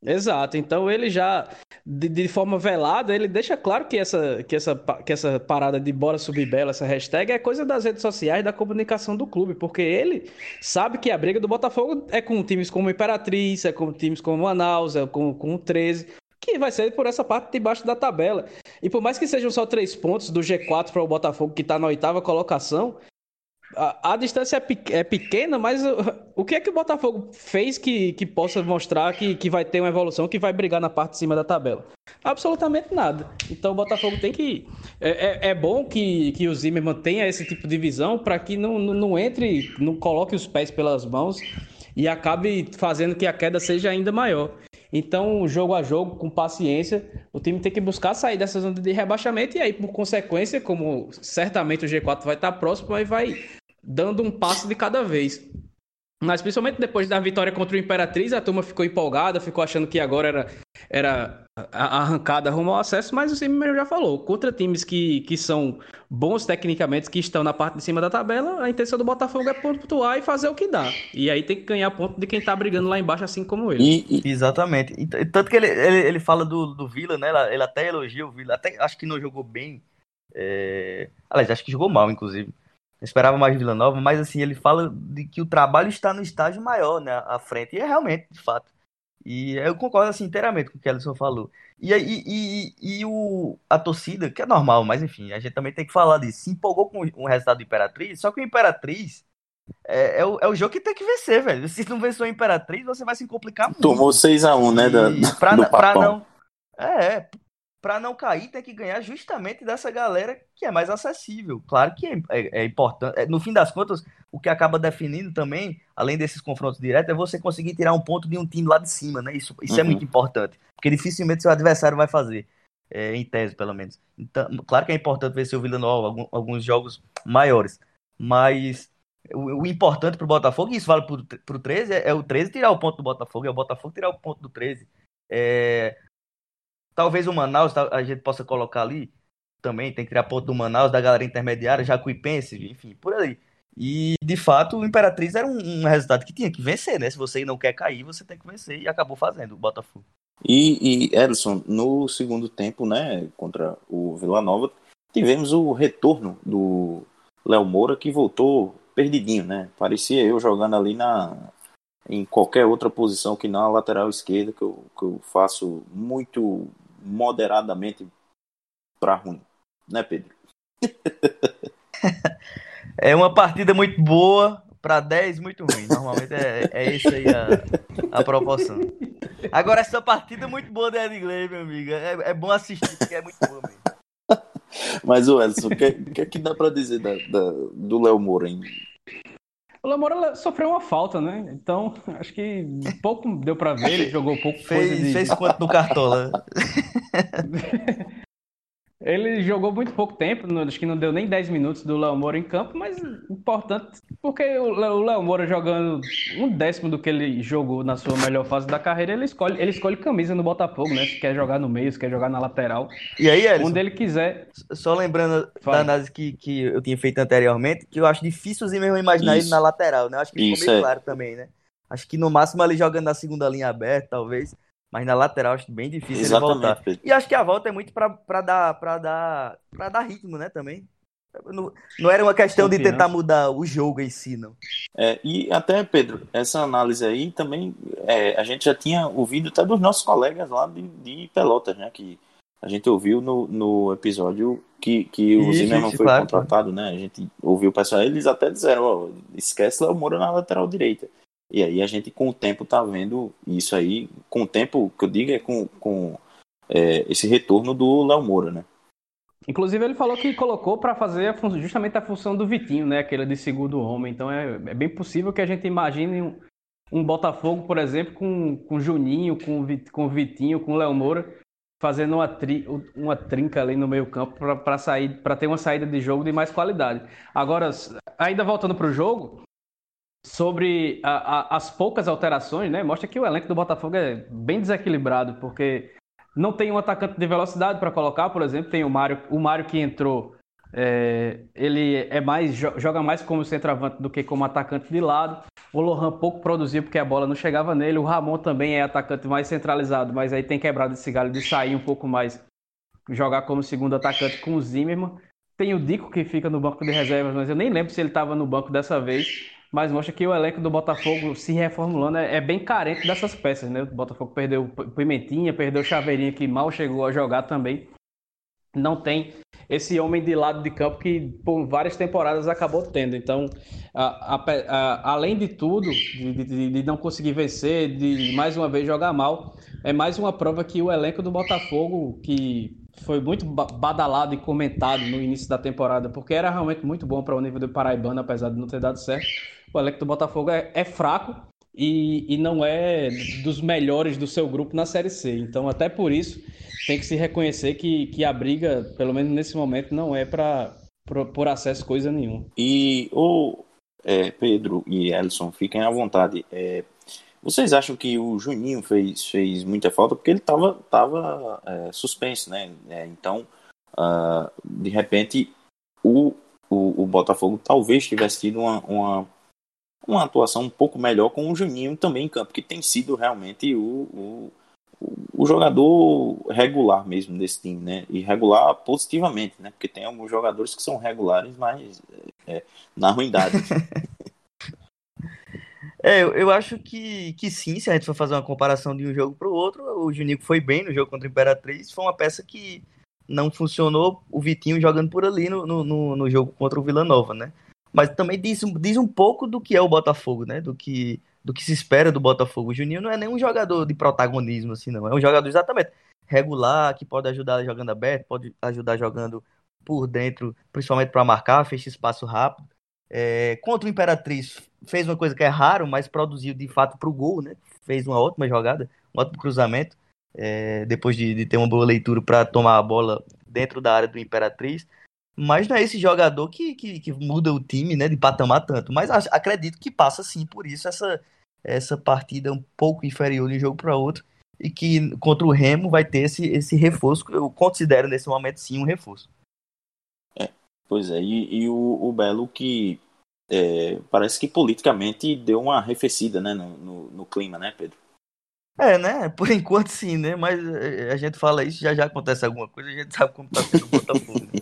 Exato. Então ele já, de, de, forma velada, ele deixa claro que essa, que, essa, que essa parada de bora subir bela, essa hashtag, é coisa das redes sociais, da comunicação do clube, porque ele sabe que a briga do Botafogo é com times como Imperatriz, é com times como Manaus, é com, com o 13, que vai ser por essa parte de baixo da tabela. E por mais que sejam só três pontos do G4 para o Botafogo, que está na oitava colocação, a, a distância é, é, pequena, mas o, o, que é que o Botafogo fez que, que possa mostrar que, que vai ter uma evolução, que vai brigar na parte de cima da tabela? Absolutamente nada. Então o Botafogo tem que. É, é, é bom que, que o Zimmer mantenha esse tipo de visão para que não, não, não entre, não coloque os pés pelas mãos e acabe fazendo que a queda seja ainda maior. Então, jogo a jogo, com paciência, o time tem que buscar sair dessa zona de rebaixamento e aí, por consequência, como certamente o G4 vai estar próximo, aí vai dando um passo de cada vez. Mas principalmente depois da vitória contra o Imperatriz, a turma ficou empolgada, ficou achando que agora era, era arrancada rumo ao acesso, mas o Simeone já falou, contra times que, que são bons tecnicamente, que estão na parte de cima da tabela, a intenção do Botafogo é pontuar e fazer o que dá. E aí tem que ganhar ponto de quem tá brigando lá embaixo, assim como ele. E, e, exatamente. E, tanto que ele, ele, ele fala do, do Vila, né? Ele até elogia o Vila, até acho que não jogou bem. É... Aliás, acho que jogou mal, inclusive. Eu esperava mais Vila Nova, mas assim, ele fala de que o trabalho está no estágio maior, né, à frente. E é realmente, de fato. E eu concordo assim inteiramente com o que o Ellison falou. E, e, e, e o, a torcida, que é normal, mas enfim, a gente também tem que falar disso. Se empolgou com o resultado do Imperatriz, só que o Imperatriz é, é, o, é o jogo que tem que vencer, velho. Se não vencer o Imperatriz, você vai se complicar muito. Tomou 6x1, né? Da, pra, do pra não, é, pra não cair, tem que ganhar justamente dessa galera que é mais acessível. Claro que é, é, é importante. É, no fim das contas, o que acaba definindo também, além desses confrontos diretos, é você conseguir tirar um ponto de um time lá de cima, né? Isso, isso é uhum. é muito importante. Porque dificilmente seu adversário vai fazer. É, em tese, pelo menos. Então, claro que é importante vencer o Vila Nova, alguns jogos maiores. Mas o, o importante pro Botafogo, e isso vale pro, pro 13, é, é, o 13 tirar o ponto do Botafogo, é o Botafogo tirar o ponto do 13. É, talvez o Manaus a gente possa colocar ali também, tem que tirar ponto do Manaus, da galera intermediária, Jacuipense, enfim, por aí. E, de fato, o Imperatriz era um, um, resultado que tinha que vencer, né? Se você não quer cair, você tem que vencer, e acabou fazendo o Botafogo. E, e Edson, no segundo tempo, né, contra o Vila Nova, tivemos o retorno do Léo Moura, que voltou perdidinho, né? Parecia eu jogando ali na em qualquer outra posição que na lateral esquerda, que eu, que eu faço muito moderadamente para ruim, né, Pedro? é uma partida muito boa para 10 muito ruim. Normalmente é, é isso aí a, a proporção. Agora, essa partida é muito boa da inglês, meu amigo. É, é bom assistir, porque é muito boa mesmo. Mas, o Edson, o que, que, é que dá para dizer da, da, do Léo Moura? Hein? O Léo Moura sofreu uma falta, né? Então, acho que pouco deu para ver, ele jogou pouco. Fez, de... fez quanto no Cartola? Ele jogou muito pouco tempo, acho que não deu nem 10 minutos do Léo Moura em campo, mas importante, porque o Léo Moura jogando um décimo do que ele jogou na sua melhor fase da carreira, ele escolhe, ele escolhe camisa no Botafogo, né? Se quer jogar no meio, se quer jogar na lateral. E aí, Edson, onde ele quiser. Só lembrando Fala. da análise que, que eu tinha feito anteriormente, que eu acho difícil mesmo imaginar Isso. ele na lateral, né? Acho que ficou meio é. claro também, né? Acho que no máximo ele jogando na segunda linha aberta, talvez mas na lateral acho bem difícil Exatamente. ele voltar. E acho que a volta é muito para dar para dar para dar ritmo, né, também. Não, não era uma questão de tentar mudar o jogo em si, não. É, e até, Pedro, essa análise aí também é, a gente já tinha ouvido até dos nossos colegas lá de, de Pelotas, né? Que a gente ouviu no, no episódio que, que o Zimmermann foi claro, contratado, né? A gente ouviu o pessoal, eles até disseram, ó, esquece o Moura na lateral direita. E aí a gente com o tempo tá vendo isso aí, com o tempo que eu digo é com, com é, esse retorno do Léo Moura, né? Inclusive ele falou que colocou para fazer a justamente a função do Vitinho, né? Aquele de segundo homem. Então é, é bem possível que a gente imagine um, um Botafogo, por exemplo, com, com Juninho, com, com Vitinho, com Léo Moura, fazendo uma, tri, uma trinca ali no meio campo para sair, para ter uma saída de jogo de mais qualidade. Agora, ainda voltando para o jogo, sobre a, a, as poucas alterações, né? Mostra que o elenco do Botafogo é bem desequilibrado, porque não tem um atacante de velocidade para colocar, por exemplo, tem o Mário, o Mário que entrou, é, ele é mais joga mais como centroavante do que como atacante de lado. O Lohan pouco produziu porque a bola não chegava nele. O Ramon também é atacante mais centralizado, mas aí tem quebrado esse galho de sair um pouco mais, jogar como segundo atacante com o Zimmermann. Tem o Dico que fica no banco de reservas, mas eu nem lembro se ele estava no banco dessa vez mas mostra que o elenco do Botafogo se reformulando é, é, bem carente dessas peças, né? O Botafogo perdeu o Pimentinha, perdeu o Chaveirinha, que mal chegou a jogar também. Não tem esse homem de lado de campo que por várias temporadas acabou tendo. Então, a, a, a, além de tudo, de, de, de, não conseguir vencer, de mais uma vez jogar mal, é mais uma prova que o elenco do Botafogo, que foi muito badalado e comentado no início da temporada, porque era realmente muito bom para o nível do Paraibano, apesar de não ter dado certo o elenco do Botafogo é, é fraco e, e, não é dos melhores do seu grupo na Série C. Então, até por isso, tem que se reconhecer que, que a briga, pelo menos nesse momento, não é para por acesso coisa nenhuma. E o é, Pedro e Ellison, fiquem à vontade. É, vocês acham que o Juninho fez, fez muita falta? Porque ele estava tava, é, suspenso, né? É, então, uh, de repente, o, o, o, Botafogo talvez tivesse tido uma, uma uma atuação um pouco melhor com o Juninho também em campo, que tem sido realmente o, o, o jogador regular mesmo desse time, né? E regular positivamente, né? Porque tem alguns jogadores que são regulares, mas é, na ruindade. É, eu, eu acho que, que sim, se a gente for fazer uma comparação de um jogo para o outro, o Junico foi bem no jogo contra o Imperatriz, foi uma peça que não funcionou o Vitinho jogando por ali no, no, no jogo contra o Vila Nova, né? Mas também diz, diz um pouco do que é o Botafogo, né? Do que, do que se espera do Botafogo. O Juninho não é nenhum jogador de protagonismo, assim, não. É um jogador exatamente regular, que pode ajudar jogando aberto, pode ajudar jogando por dentro, principalmente para marcar, fecha espaço rápido. É, contra o Imperatriz, fez uma coisa que é raro, mas produziu de fato para o gol, né? Fez uma ótima jogada, um ótimo cruzamento, é, depois de, de, ter uma boa leitura para tomar a bola dentro da área do Imperatriz. Mas não é esse jogador que, que, que muda o time né, de patamar tanto. Mas acredito que passa sim por isso essa, essa partida um pouco inferior de um jogo para outro. E que contra o Remo vai ter esse, esse reforço. Eu considero nesse momento sim um reforço. É, pois é, e, e o, o, Belo que é, parece que politicamente deu uma arrefecida né, no, no, no clima, né, Pedro? É, né? Por enquanto sim, né? Mas é, a gente fala isso, já já acontece alguma coisa, a gente sabe como tá sendo o Botafogo. Né?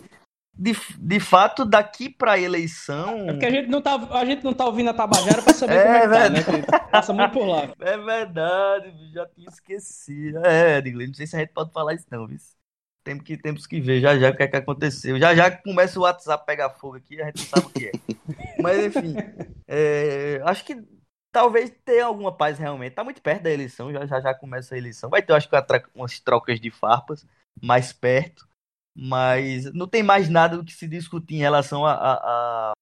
De, de fato, daqui para a eleição. É porque a gente não tá, a gente não tá ouvindo a Tabajara para saber é, como é que tá, né? Passa muito por lá. É verdade, já tinha esquecido. É, Edgley, não sei se a gente pode falar isso, não, viu? Temos que, temos que ver já já o que é que aconteceu. Já já começa o WhatsApp a pegar fogo aqui, a gente não sabe o que é. Mas enfim, é, acho que talvez tenha alguma paz realmente. Tá muito perto da eleição, já já, já começa a eleição. Vai ter, acho que, umas trocas de farpas mais perto mas não tem mais nada do que se discutir em relação a, a,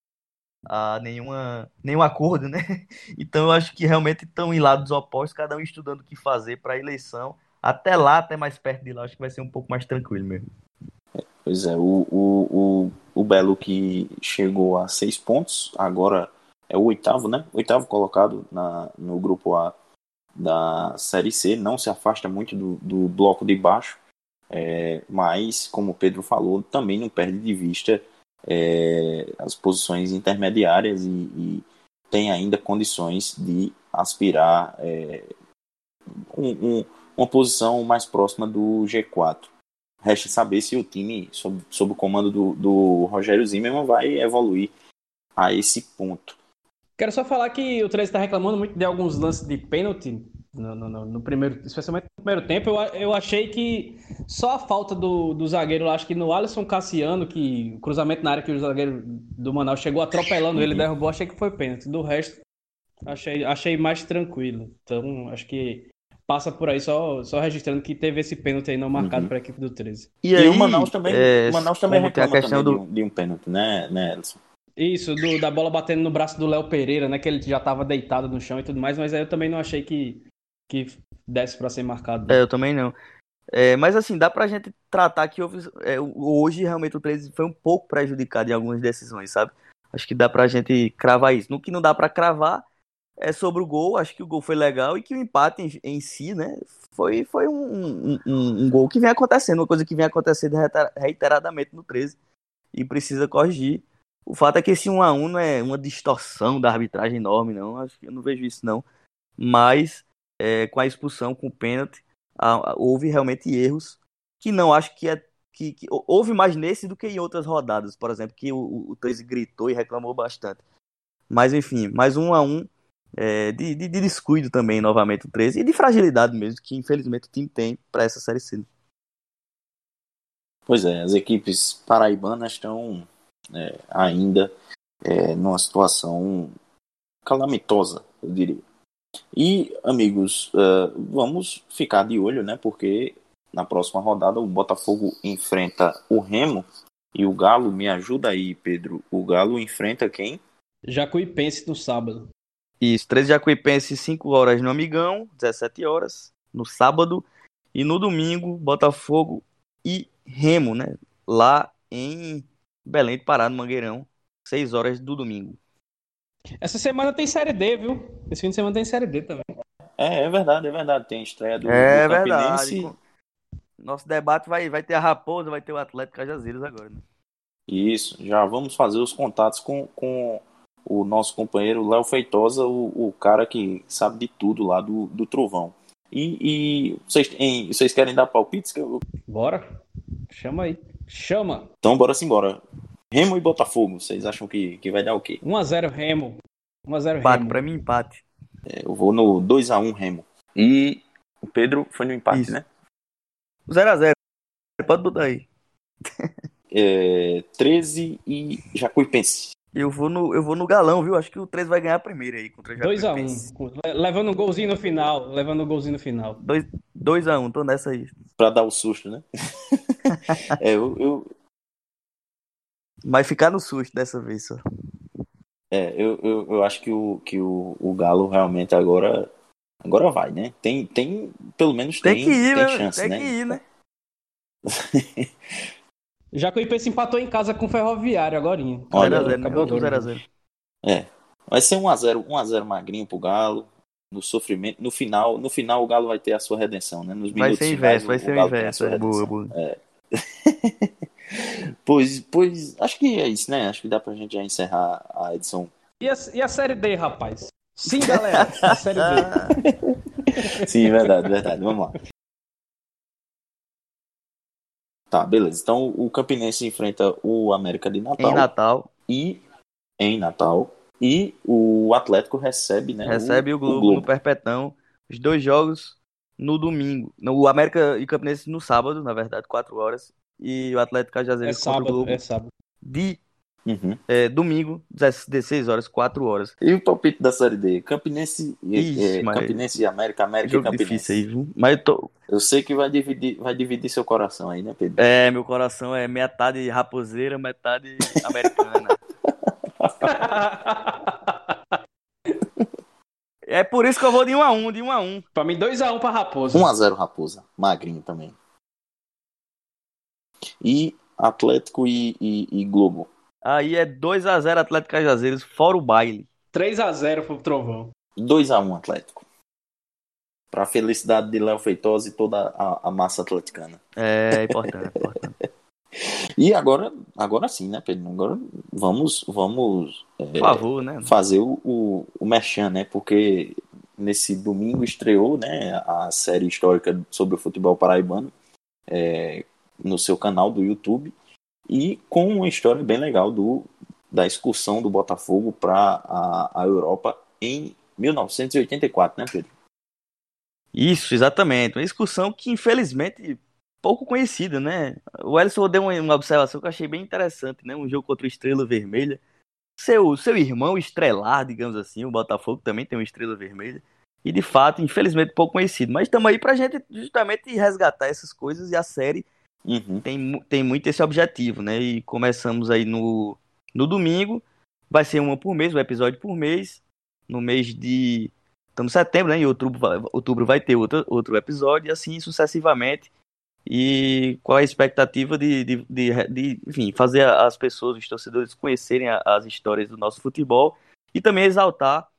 a, a nenhuma, nenhum acordo, né? Então eu acho que realmente estão em lados opostos, cada um estudando o que fazer para a eleição. Até lá, até mais perto de lá, acho que vai ser um pouco mais tranquilo mesmo. Pois é, o, o, o, o Belo que chegou a seis pontos, agora é o oitavo, né? Oitavo colocado na, no grupo A da Série C, não se afasta muito do, do bloco de baixo. É, mas, como o Pedro falou, também não perde de vista é, as posições intermediárias e, e, tem ainda condições de aspirar é, um, um, uma posição mais próxima do G4. Resta saber se o time, sob, sob o comando do, do Rogério Zimmermann, vai evoluir a esse ponto. Quero só falar que o 13 está reclamando muito de alguns lances de pênalti no, no, no, primeiro, especialmente no primeiro tempo, eu, eu achei que só a falta do, do zagueiro, acho que no Alisson Cassiano, que o cruzamento na área que o zagueiro do Manaus chegou atropelando ele, derrubou, achei que foi pênalti. Do resto, achei, achei mais tranquilo. Então, acho que passa por aí só, só registrando que teve esse pênalti aí não marcado uhum. para a equipe do 13. E, aí, e o Manaus também, é, o Manaus também reclama a questão do... de, um, de um pênalti, né, né Alisson? Isso, do, da bola batendo no braço do Léo Pereira, né? Que ele já estava deitado no chão e tudo mais, mas aí eu também não achei que, que desse para ser marcado. É, eu também não. É, mas assim, dá pra gente tratar que houve, é, hoje realmente o 13 foi um pouco prejudicado em algumas decisões, sabe? Acho que dá pra gente cravar isso. No que não dá para cravar é sobre o gol, acho que o gol foi legal e que o empate em, em si, né, foi, foi um, um, um, um, gol que vem acontecendo, uma coisa que vem acontecendo reiteradamente no 13 e precisa corrigir. O fato é que esse 1 a 1 não é uma distorção da arbitragem enorme, não. Acho que eu não vejo isso, não. Mas é, com a expulsão, com o pênalti, houve realmente erros que não acho que é. Que, que, houve mais nesse do que em outras rodadas, por exemplo, que o, o 13 gritou e reclamou bastante. Mas enfim, mais um a um é, de, de, de, descuido também, novamente, o 13, e de fragilidade mesmo, que infelizmente o time tem para essa Série C. Pois é, as equipes paraibanas estão é, ainda é, numa situação calamitosa, eu diria. E, amigos, uh, vamos ficar de olho, né? Porque na próxima rodada o Botafogo enfrenta o Remo e o Galo, me ajuda aí, Pedro. O Galo enfrenta quem? Jacuipense no sábado. Isso, 13 Jacuipense, 5 horas no Amigão, 17 horas no sábado. E no domingo, Botafogo e Remo, né? Lá em Belém do Pará, no Mangueirão, 6 horas do domingo. Essa semana tem Série D, viu? Esse fim de semana tem Série D também. É, é verdade, é verdade. Tem estreia do, é do verdade. Nosso debate vai, vai ter a Raposa, vai ter o Atlético Cajazeiras agora, né? Isso, já vamos fazer os contatos com, com o nosso companheiro Léo Feitosa, o, o cara que sabe de tudo lá do, do Trovão. E, e vocês, em, vocês querem dar palpites? Eu... Bora, chama aí. Chama. Então bora sim, bora. Remo e Botafogo, vocês acham que, que vai dar o quê? 1x0 Remo. 1x0 Empate, pra mim empate. É, eu vou no 2x1 Remo. E o Pedro foi no empate, Isso. né? 0x0. Pode botar aí. É, 13 e Jacuipense. Eu vou no, eu vou no galão, viu? Acho que o 3 vai ganhar primeiro aí contra o 2x1. Levando um golzinho no final. Levando um golzinho no final. 2x1, tô nessa aí. Pra dar o susto, né? é, eu, eu, Vai ficar no susto dessa vez só. é, eu, eu, eu acho que, o, que o, o Galo realmente agora agora vai, né? Tem, tem pelo menos Tem tem, que ir, tem né? chance, Tem né? que ir, né? Jacuipense empatou em casa com o Ferroviário agora. Olha, 0x0, acabou né? agora. 0x0. É. Vai ser 1x0, 1x0 magrinho pro Galo. No sofrimento, no final, no final o Galo vai ter a sua redenção, né? Nos Vai minutos ser finais, inverso, vai ser o inverso. É, boa, boa. Pois, pois, acho que é isso, né? Acho que dá pra gente já encerrar a edição. E a, e a Série D, rapaz? Sim, galera. A Série D. Sim, verdade, verdade. Vamos lá. Tá, beleza. Então o Campinense enfrenta o América de Natal Em Natal, e em Natal e o Atlético recebe, né? recebe o, Globo no Perpetão. Os dois jogos no domingo. O América e o Campinense no sábado, na verdade, 4 horas. E o Atlético É Cajazeiras contra o sábado, Globo é sábado. de Uhum. é, domingo, 16 horas, 4 horas. E o palpite da Série D? Campinense, e- Ixi, é, mas- Campinense e América, América e Campinense. difícil aí, viu? Mas eu tô. Eu sei que vai dividir, vai dividir seu coração aí, né, Pedro? É, meu coração é metade raposeira, metade americana. É por isso que eu vou de 1 a 1 de 1 a 1 pra mim, 2x1 pra Raposa. 1x0 Raposa, magrinho também. E Atlético e, e- e Globo. Aí é 2 a 0 Atlético Cajazeiras, fora o baile. 3x0 pro Trovão. 2x1 Atlético. Pra felicidade de Léo Feitosa e toda a, a massa atleticana. É importante, é importante. E agora, agora sim, né, Pedro? Agora vamos, vamos é, Por favor, né? fazer o, o, o Merchan, né? Porque nesse domingo estreou né, a série histórica sobre o futebol paraibano é, no seu canal do YouTube e com uma história bem legal do, da excursão do Botafogo para a, a Europa em 1984, né, Pedro? Isso, exatamente. Uma excursão que, infelizmente, pouco conhecida, né? O Ellison deu uma, observação que eu achei bem interessante, né? Um jogo contra o Estrela Vermelha. Seu, seu irmão estrelar, digamos assim, o Botafogo também tem uma Estrela Vermelha. E, de fato, infelizmente, pouco conhecido. Mas estamos aí pra gente justamente resgatar essas coisas e a série Uhum. tem, tem muito esse objetivo, né? E começamos aí no, no domingo. Vai ser uma por mês, um episódio por mês. No mês de. Estamos em setembro, né? Em outubro, vai- outubro vai ter outro, outro episódio, e assim sucessivamente. E qual a expectativa de, de, de, de, enfim, fazer as pessoas, os torcedores, conhecerem as histórias do nosso futebol e também exaltar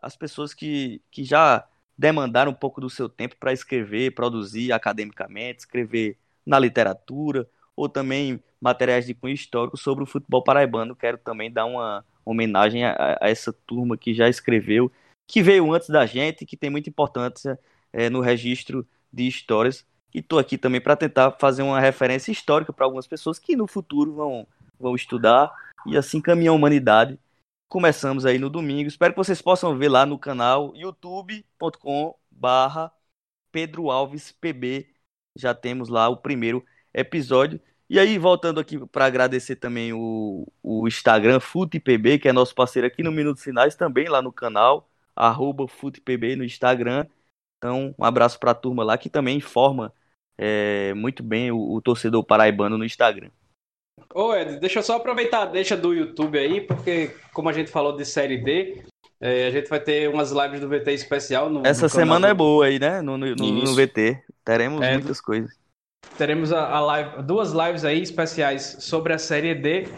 as pessoas que, que já demandaram um pouco do seu tempo para escrever, produzir academicamente, escrever na literatura ou também materiais de cunho histórico sobre o futebol paraibano. Quero também dar uma homenagem a, a essa turma que já escreveu, que veio antes da gente, que tem muita importância eh, no registro de histórias. E estou aqui também para tentar fazer uma referência histórica para algumas pessoas que no futuro vão, vão estudar e assim caminhar a humanidade. Começamos aí no domingo. Espero que vocês possam ver lá no canal youtube.com barra Pedro Alves PB. Já temos lá o primeiro episódio. E aí, voltando aqui para agradecer também o, o Instagram FutePB, que é nosso parceiro aqui no Minutos Finais, também lá no canal, arroba FutePB no Instagram. Então, um abraço para a turma lá que também informa é, muito bem o, o torcedor paraibano no Instagram. Ô, Ed, deixa eu só aproveitar a deixa do YouTube aí, porque como a gente falou de Série D, é, a gente vai ter umas lives do VT especial no Essa no canal semana do- é boa aí, né? No, no, no-. VT. Teremos É, muitas coisas. Teremos a, a live, duas lives aí especiais sobre a Série D.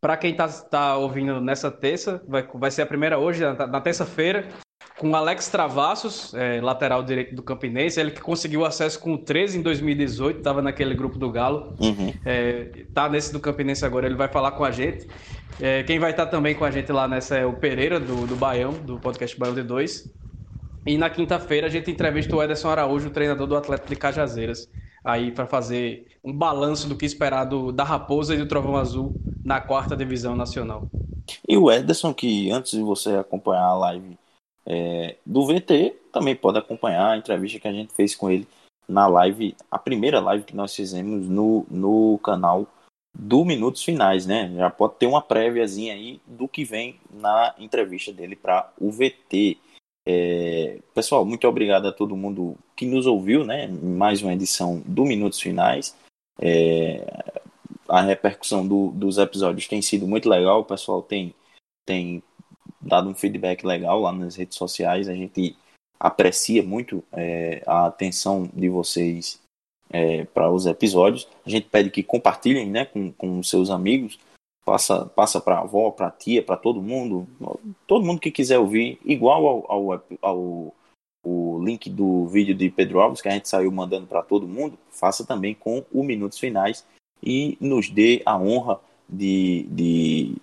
Para quem tá, tá ouvindo nessa terça, vai, vai ser a primeira hoje, na, na terça-feira, com Alex Travassos, é, lateral direito do Campinense. Ele que conseguiu acesso com o 13 em 2018, estava naquele grupo do Galo. Uhum. É, tá nesse do Campinense agora, ele vai falar com a gente. É, quem vai estar também com a gente lá nessa é o Pereira, do, do Baião, do podcast Baião D2. E na quinta-feira a gente entrevista o Ederson Araújo, o treinador do Atlético de Cajazeiras, aí para fazer um balanço do que esperar do, da Raposa e do Trovão Azul na quarta divisão nacional. E o Ederson, que antes de você acompanhar a live, é, do VT, também pode acompanhar a entrevista que a gente fez com ele na live, a primeira live que nós fizemos no, no canal do Minutos Finais, né? Já pode ter uma préviazinha aí do que vem na entrevista dele para o VT. É, pessoal, muito obrigado a todo mundo que nos ouviu, né? Mais uma edição do Minutos Finais. É, a repercussão do, dos episódios tem sido muito legal, o pessoal tem, tem dado um feedback legal lá nas redes sociais. A gente aprecia muito é, a atenção de vocês é, para os episódios. A gente pede que compartilhem né, com, com seus amigos, passa, passa para a avó, para a tia, para todo mundo, todo mundo que quiser ouvir, igual ao, ao, ao o link do vídeo de Pedro Alves, que a gente saiu mandando para todo mundo, faça também com o Minutos Finais e nos dê a honra de, de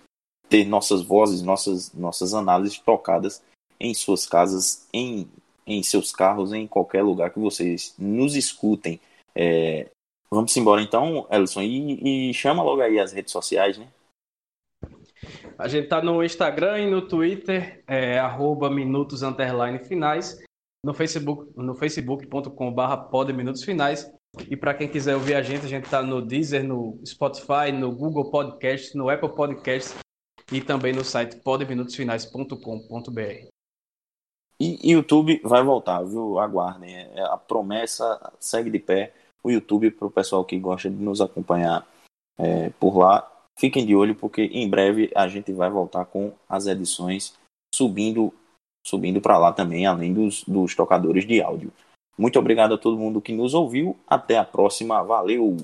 ter nossas vozes, nossas, nossas análises tocadas em suas casas, em, em seus carros, em qualquer lugar que vocês nos escutem. É, vamos embora então, Elson, e, e, chama logo aí as redes sociais, né? A gente tá no Instagram e no Twitter, é, arroba minutos finais, no Facebook, no facebook.com barra minutos finais. E para quem quiser ouvir a gente, a gente tá no Deezer, no Spotify, no Google Podcast, no Apple Podcast e também no site podeminutosfinais.com.br. E YouTube vai voltar, viu? Aguardem. É, a promessa segue de pé o YouTube para o pessoal que gosta de nos acompanhar é, por lá. Fiquem de olho porque em breve a gente vai voltar com as edições subindo subindo para lá também, além dos, dos tocadores de áudio. Muito obrigado a todo mundo que nos ouviu. Até a próxima. Valeu!